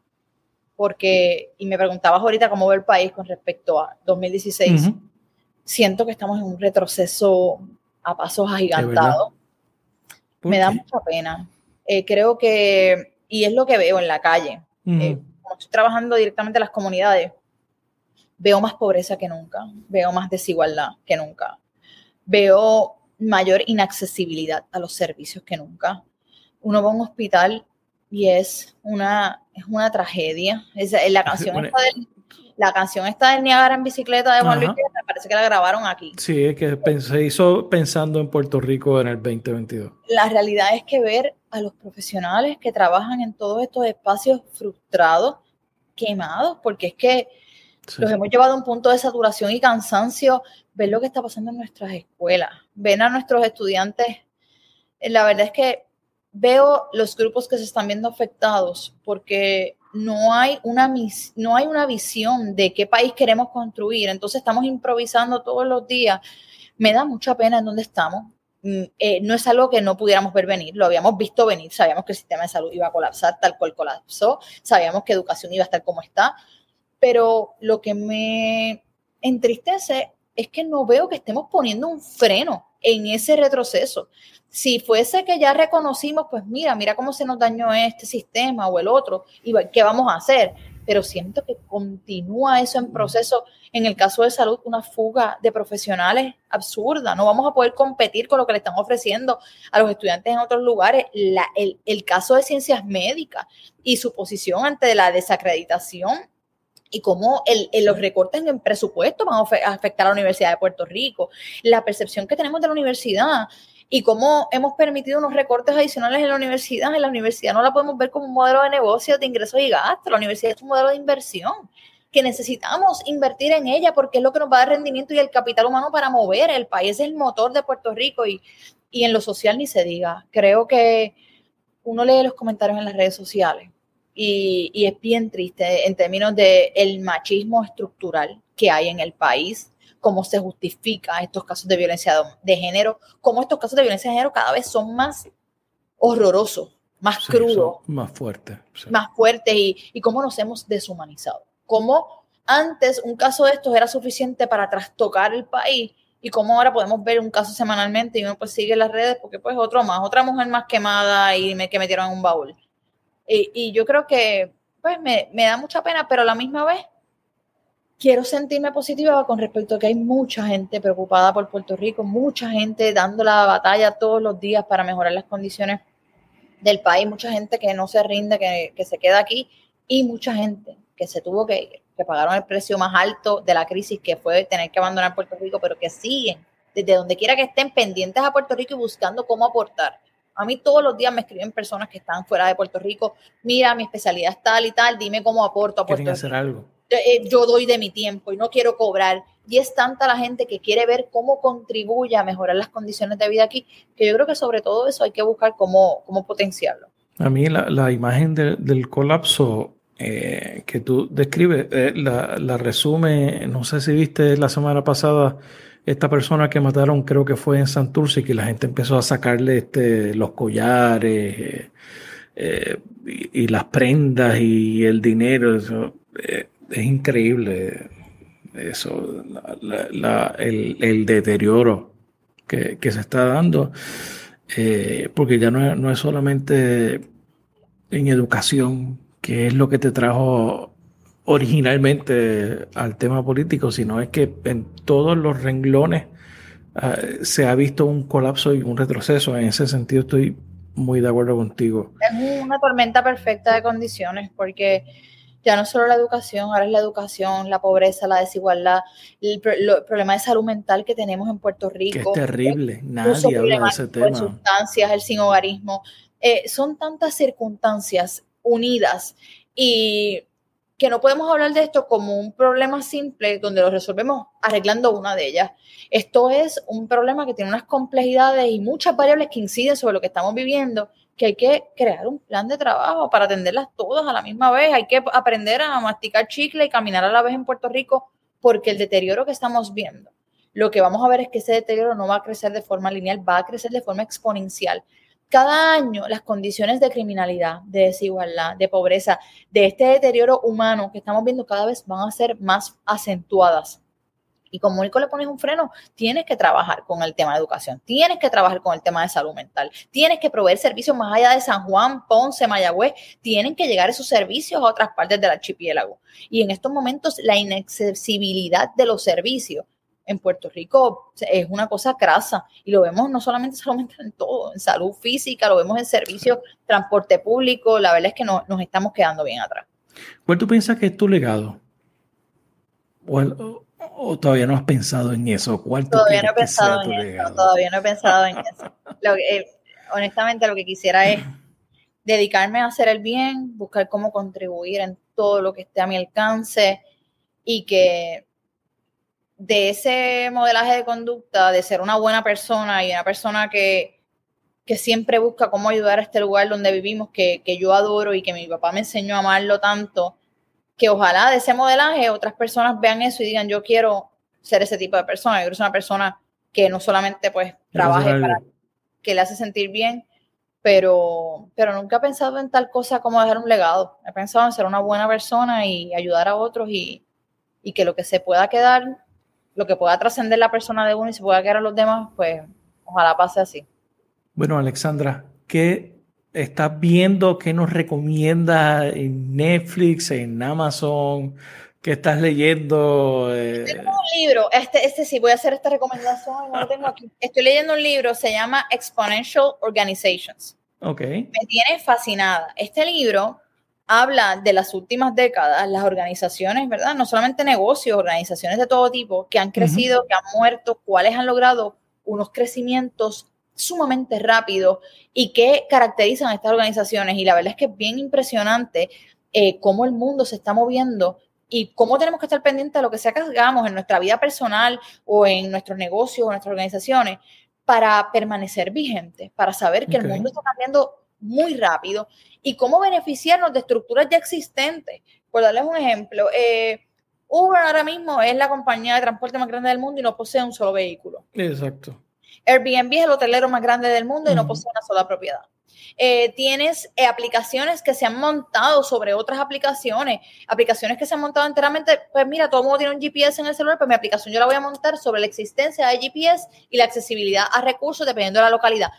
porque, y me preguntabas ahorita cómo ve el país con respecto a 2016, siento que estamos en un retroceso a pasos agigantados. Me da mucha pena. Eh, creo que y es lo que veo en la calle. Eh, como estoy trabajando directamente en las comunidades, veo más pobreza que nunca, veo más desigualdad que nunca, veo mayor inaccesibilidad a los servicios que nunca. Uno va a un hospital y es una, es una tragedia. Es, la canción está del, la canción está del Niagara en bicicleta de Juan Luis me parece que la grabaron aquí. Sí, es que se hizo pensando en Puerto Rico en el 2022. La realidad es que ver a los profesionales que trabajan en todos estos espacios frustrados, quemados, porque es que los hemos llevado a un punto de saturación y cansancio, ver lo que está pasando en nuestras escuelas, ven a nuestros estudiantes. La verdad es que veo los grupos que se están viendo afectados porque no hay una, no hay una visión de qué país queremos construir. Entonces estamos improvisando todos los días. Me da mucha pena en dónde estamos. Mm, eh, no es algo que no pudiéramos ver venir, lo habíamos visto venir, sabíamos que el sistema de salud iba a colapsar tal cual colapsó, sabíamos que educación iba a estar como está, pero lo que me entristece es que no veo que estemos poniendo un freno en ese retroceso. Si fuese que ya reconocimos, pues mira, mira cómo se nos dañó este sistema o el otro, y qué vamos a hacer. Pero siento que continúa eso en proceso. En el caso de salud, una fuga de profesionales absurda. No vamos a poder competir con lo que le están ofreciendo a los estudiantes en otros lugares. el, el caso de ciencias médicas y su posición ante la desacreditación y cómo el, los recortes en presupuesto van a afectar a la Universidad de Puerto Rico, la percepción que tenemos de la universidad y cómo hemos permitido unos recortes adicionales en la universidad. En la universidad no la podemos ver como un modelo de negocio, de ingresos y gastos, la universidad es un modelo de inversión que necesitamos invertir en ella porque es lo que nos va a dar rendimiento y el capital humano para mover. El país es el motor de Puerto Rico y en lo social ni se diga. Creo que uno lee los comentarios en las redes sociales y, es bien triste en términos de el machismo estructural que hay en el país, cómo se justifica estos casos de violencia de género, cómo estos casos de violencia de género cada vez son más horrorosos, más crudos, más fuertes, más fuertes y, y cómo nos hemos deshumanizado. Cómo antes un caso de estos era suficiente para trastocar el país y cómo ahora podemos ver un caso semanalmente y uno pues sigue las redes porque pues otro más, otra mujer más quemada y me, que metieron en un baúl. Y, yo creo que pues me, da mucha pena, pero a la misma vez quiero sentirme positiva con respecto a que hay mucha gente preocupada por Puerto Rico, mucha gente dando la batalla todos los días para mejorar las condiciones del país, mucha gente que no se rinde, que, se queda aquí y mucha gente que se tuvo que ir, que pagaron el precio más alto de la crisis que fue tener que abandonar Puerto Rico, pero que siguen desde donde quiera que estén pendientes a Puerto Rico y buscando cómo aportar. A mí todos los días me escriben personas que están fuera de Puerto Rico, mira, mi especialidad es tal y tal, dime cómo aporto a Puerto hacer algo. Eh, yo doy de mi tiempo y no quiero cobrar, y es tanta la gente que quiere ver cómo contribuye a mejorar las condiciones de vida aquí, que yo creo que sobre todo eso hay que buscar cómo, cómo potenciarlo. A mí la, imagen del colapso eh, que tú describes, eh, la, la, resume, no sé si viste la semana pasada esta persona que mataron, creo que fue en Santurce, que la gente empezó a sacarle este, los collares eh, y, las prendas y el dinero. Eso, es increíble eso, el, deterioro que, se está dando, porque ya no no es solamente en educación, que es lo que te trajo originalmente al tema político, sino es que en todos los renglones ah, se ha visto un colapso y un retroceso. En ese sentido estoy muy de acuerdo contigo. Es una tormenta perfecta de condiciones porque ya no solo la educación, ahora es la educación, la pobreza, la desigualdad, el, problema de salud mental que tenemos en Puerto Rico. Que es terrible, nadie habla de ese tema. sustancias, el sin hogarismo. Eh, son tantas circunstancias unidas y que no podemos hablar de esto como un problema simple donde lo resolvemos arreglando una de ellas. Esto es un problema que tiene unas complejidades y muchas variables que inciden sobre lo que estamos viviendo, que hay que crear un plan de trabajo para atenderlas todas a la misma vez. Hay que aprender a masticar chicle y caminar a la vez en Puerto Rico porque el deterioro que estamos viendo, lo que vamos a ver es que ese deterioro no va a crecer de forma lineal, va a crecer de forma exponencial cada año las condiciones de criminalidad, de desigualdad, de pobreza, de este deterioro humano que estamos viendo cada vez van a ser más acentuadas. Y como único le pones un freno, tienes que trabajar con el tema de educación, tienes que trabajar con el tema de salud mental, tienes que proveer servicios más allá de San Juan, Ponce, Mayagüez, tienen que llegar esos servicios a otras partes del archipiélago. Y en estos momentos la inaccesibilidad de los servicios en Puerto Rico es una cosa crasa y lo vemos no solamente solamente en todo, en salud física, lo vemos en servicios, transporte público, la verdad es que no, nos estamos quedando bien atrás. ¿Cuál tú piensas que es tu legado? ¿O, todavía no has pensado en eso? ¿Cuál todavía no he pensado en eso, todavía no he pensado en eso. Eh, honestamente lo que quisiera es dedicarme a hacer el bien, buscar cómo contribuir en todo lo que esté a mi alcance y que de ese modelaje de conducta, de ser una buena persona y una persona que, siempre busca cómo ayudar a este lugar donde vivimos, que, yo adoro y que mi papá me enseñó a amarlo tanto, que ojalá de ese modelaje otras personas vean eso y digan, yo quiero ser ese tipo de persona, yo quiero ser una persona que no solamente pues trabaje para que le hace sentir bien, pero, pero nunca he pensado en tal cosa como dejar un legado. He pensado en ser una buena persona y ayudar a otros y, y que lo que se pueda quedar lo que pueda trascender la persona de uno y se pueda quedar a los demás, pues ojalá pase así. Bueno, Alexandra, ¿qué estás viendo? ¿Qué nos recomienda en Netflix, en Amazon? ¿Qué estás leyendo? Eh, tengo un libro, este, este sí, voy a hacer esta recomendación, no lo tengo aquí. Estoy leyendo un libro, se llama Exponential Organizations. Ok. Me tiene fascinada. Este libro habla de las últimas décadas, las organizaciones, ¿verdad? No solamente negocios, organizaciones de todo tipo que han crecido, que han muerto, cuáles han logrado unos crecimientos sumamente rápidos y qué caracterizan a estas organizaciones. Y la verdad es que es bien impresionante eh, cómo el mundo se está moviendo y cómo tenemos que estar pendientes de lo que sea que hagamos en nuestra vida personal o en nuestros negocios o nuestras organizaciones para permanecer vigentes, para saber que el mundo está cambiando muy rápido y cómo beneficiarnos de estructuras ya existentes. Por darles un ejemplo, eh, Uber ahora mismo es la compañía de transporte más grande del mundo y no posee un solo vehículo. Exacto. Airbnb es el hotelero más grande del mundo y no posee una sola propiedad. Eh, tienes eh, aplicaciones que se han montado sobre otras aplicaciones, aplicaciones que se han montado enteramente, pues mira, todo el mundo tiene un GPS en el celular, pues mi aplicación yo la voy a montar sobre la existencia de GPS y la accesibilidad a recursos dependiendo de la localidad.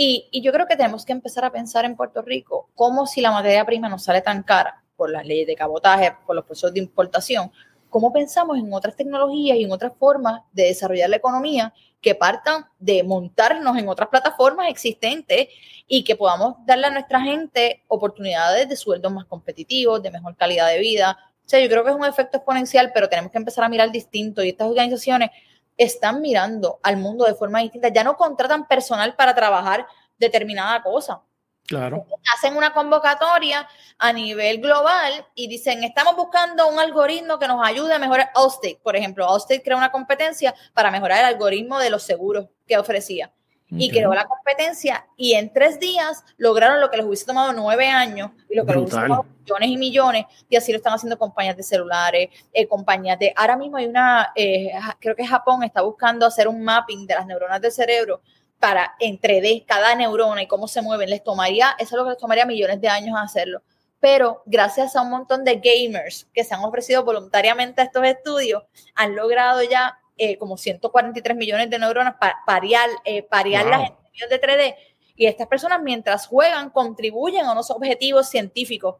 Y, yo creo que tenemos que empezar a pensar en Puerto Rico como si la materia prima nos sale tan cara por las leyes de cabotaje, por los procesos de importación, cómo pensamos en otras tecnologías y en otras formas de desarrollar la economía que partan de montarnos en otras plataformas existentes y que podamos darle a nuestra gente oportunidades de sueldos más competitivos, de mejor calidad de vida. O sea, yo creo que es un efecto exponencial, pero tenemos que empezar a mirar distinto y estas organizaciones están mirando al mundo de forma distinta. Ya no contratan personal para trabajar determinada cosa. Claro. Hacen una convocatoria a nivel global y dicen, estamos buscando un algoritmo que nos ayude a mejorar Allstate, por ejemplo. Allstate crea una competencia para mejorar el algoritmo de los seguros que ofrecía. Y creó la competencia y en tres días lograron lo que les hubiese tomado nueve años y lo que les hubiese tomado millones y millones y así lo están haciendo compañías de celulares, eh, compañías de... Ahora mismo hay una, eh, creo que Japón está buscando hacer un mapping de las neuronas del cerebro para entre d cada neurona y cómo se mueven, les tomaría, eso es lo que les tomaría millones de años hacerlo. Pero gracias a un montón de gamers que se han ofrecido voluntariamente a estos estudios, han logrado ya eh, como 143 millones de neuronas para parear, eh, las en de 3D. Y estas personas mientras juegan contribuyen a unos objetivos científicos.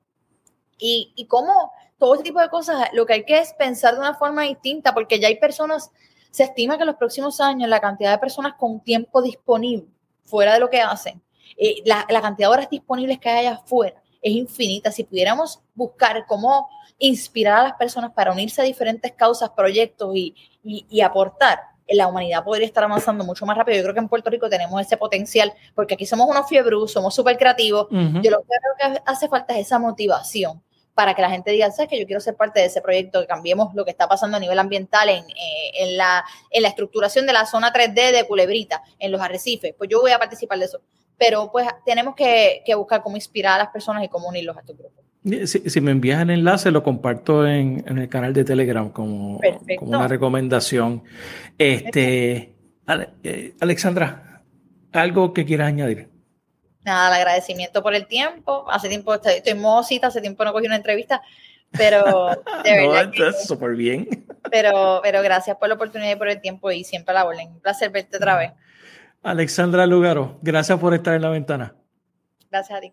Y, y cómo todo este tipo de cosas, lo que hay que es pensar de una forma distinta, porque ya hay personas se estima que en los próximos años la cantidad de personas con tiempo disponible fuera de lo que hacen, eh, la, cantidad de horas disponibles que hay allá afuera es infinita. Si pudiéramos buscar cómo inspirar a las personas para unirse a diferentes causas, proyectos y, aportar, la humanidad podría estar avanzando mucho más rápido. Yo creo que en Puerto Rico tenemos ese potencial, porque aquí somos unos fiebros, somos súper creativos. Yo lo que creo que hace falta es esa motivación para que la gente diga, ¿sabes que yo quiero ser parte de ese proyecto, que cambiemos lo que está pasando a nivel ambiental en, eh, la, en la estructuración de la zona 3D de Culebrita, en los arrecifes? Pues yo voy a participar de eso. Pero pues tenemos que, buscar cómo inspirar a las personas y cómo unirlos a estos grupos. Si, me envías el enlace, lo comparto en, el canal de Telegram como, como una recomendación. Este, eh, Alexandra, ¿algo que quieras añadir? nada, el agradecimiento por el tiempo. Hace tiempo estoy, estoy modosita, hace tiempo no cogí una entrevista, pero de verdad. no, súper bien. Pero, pero gracias por la oportunidad y por el tiempo y siempre la vuelven. Un placer verte otra vez. Alexandra Lugaro, gracias por estar en la ventana. Gracias a ti.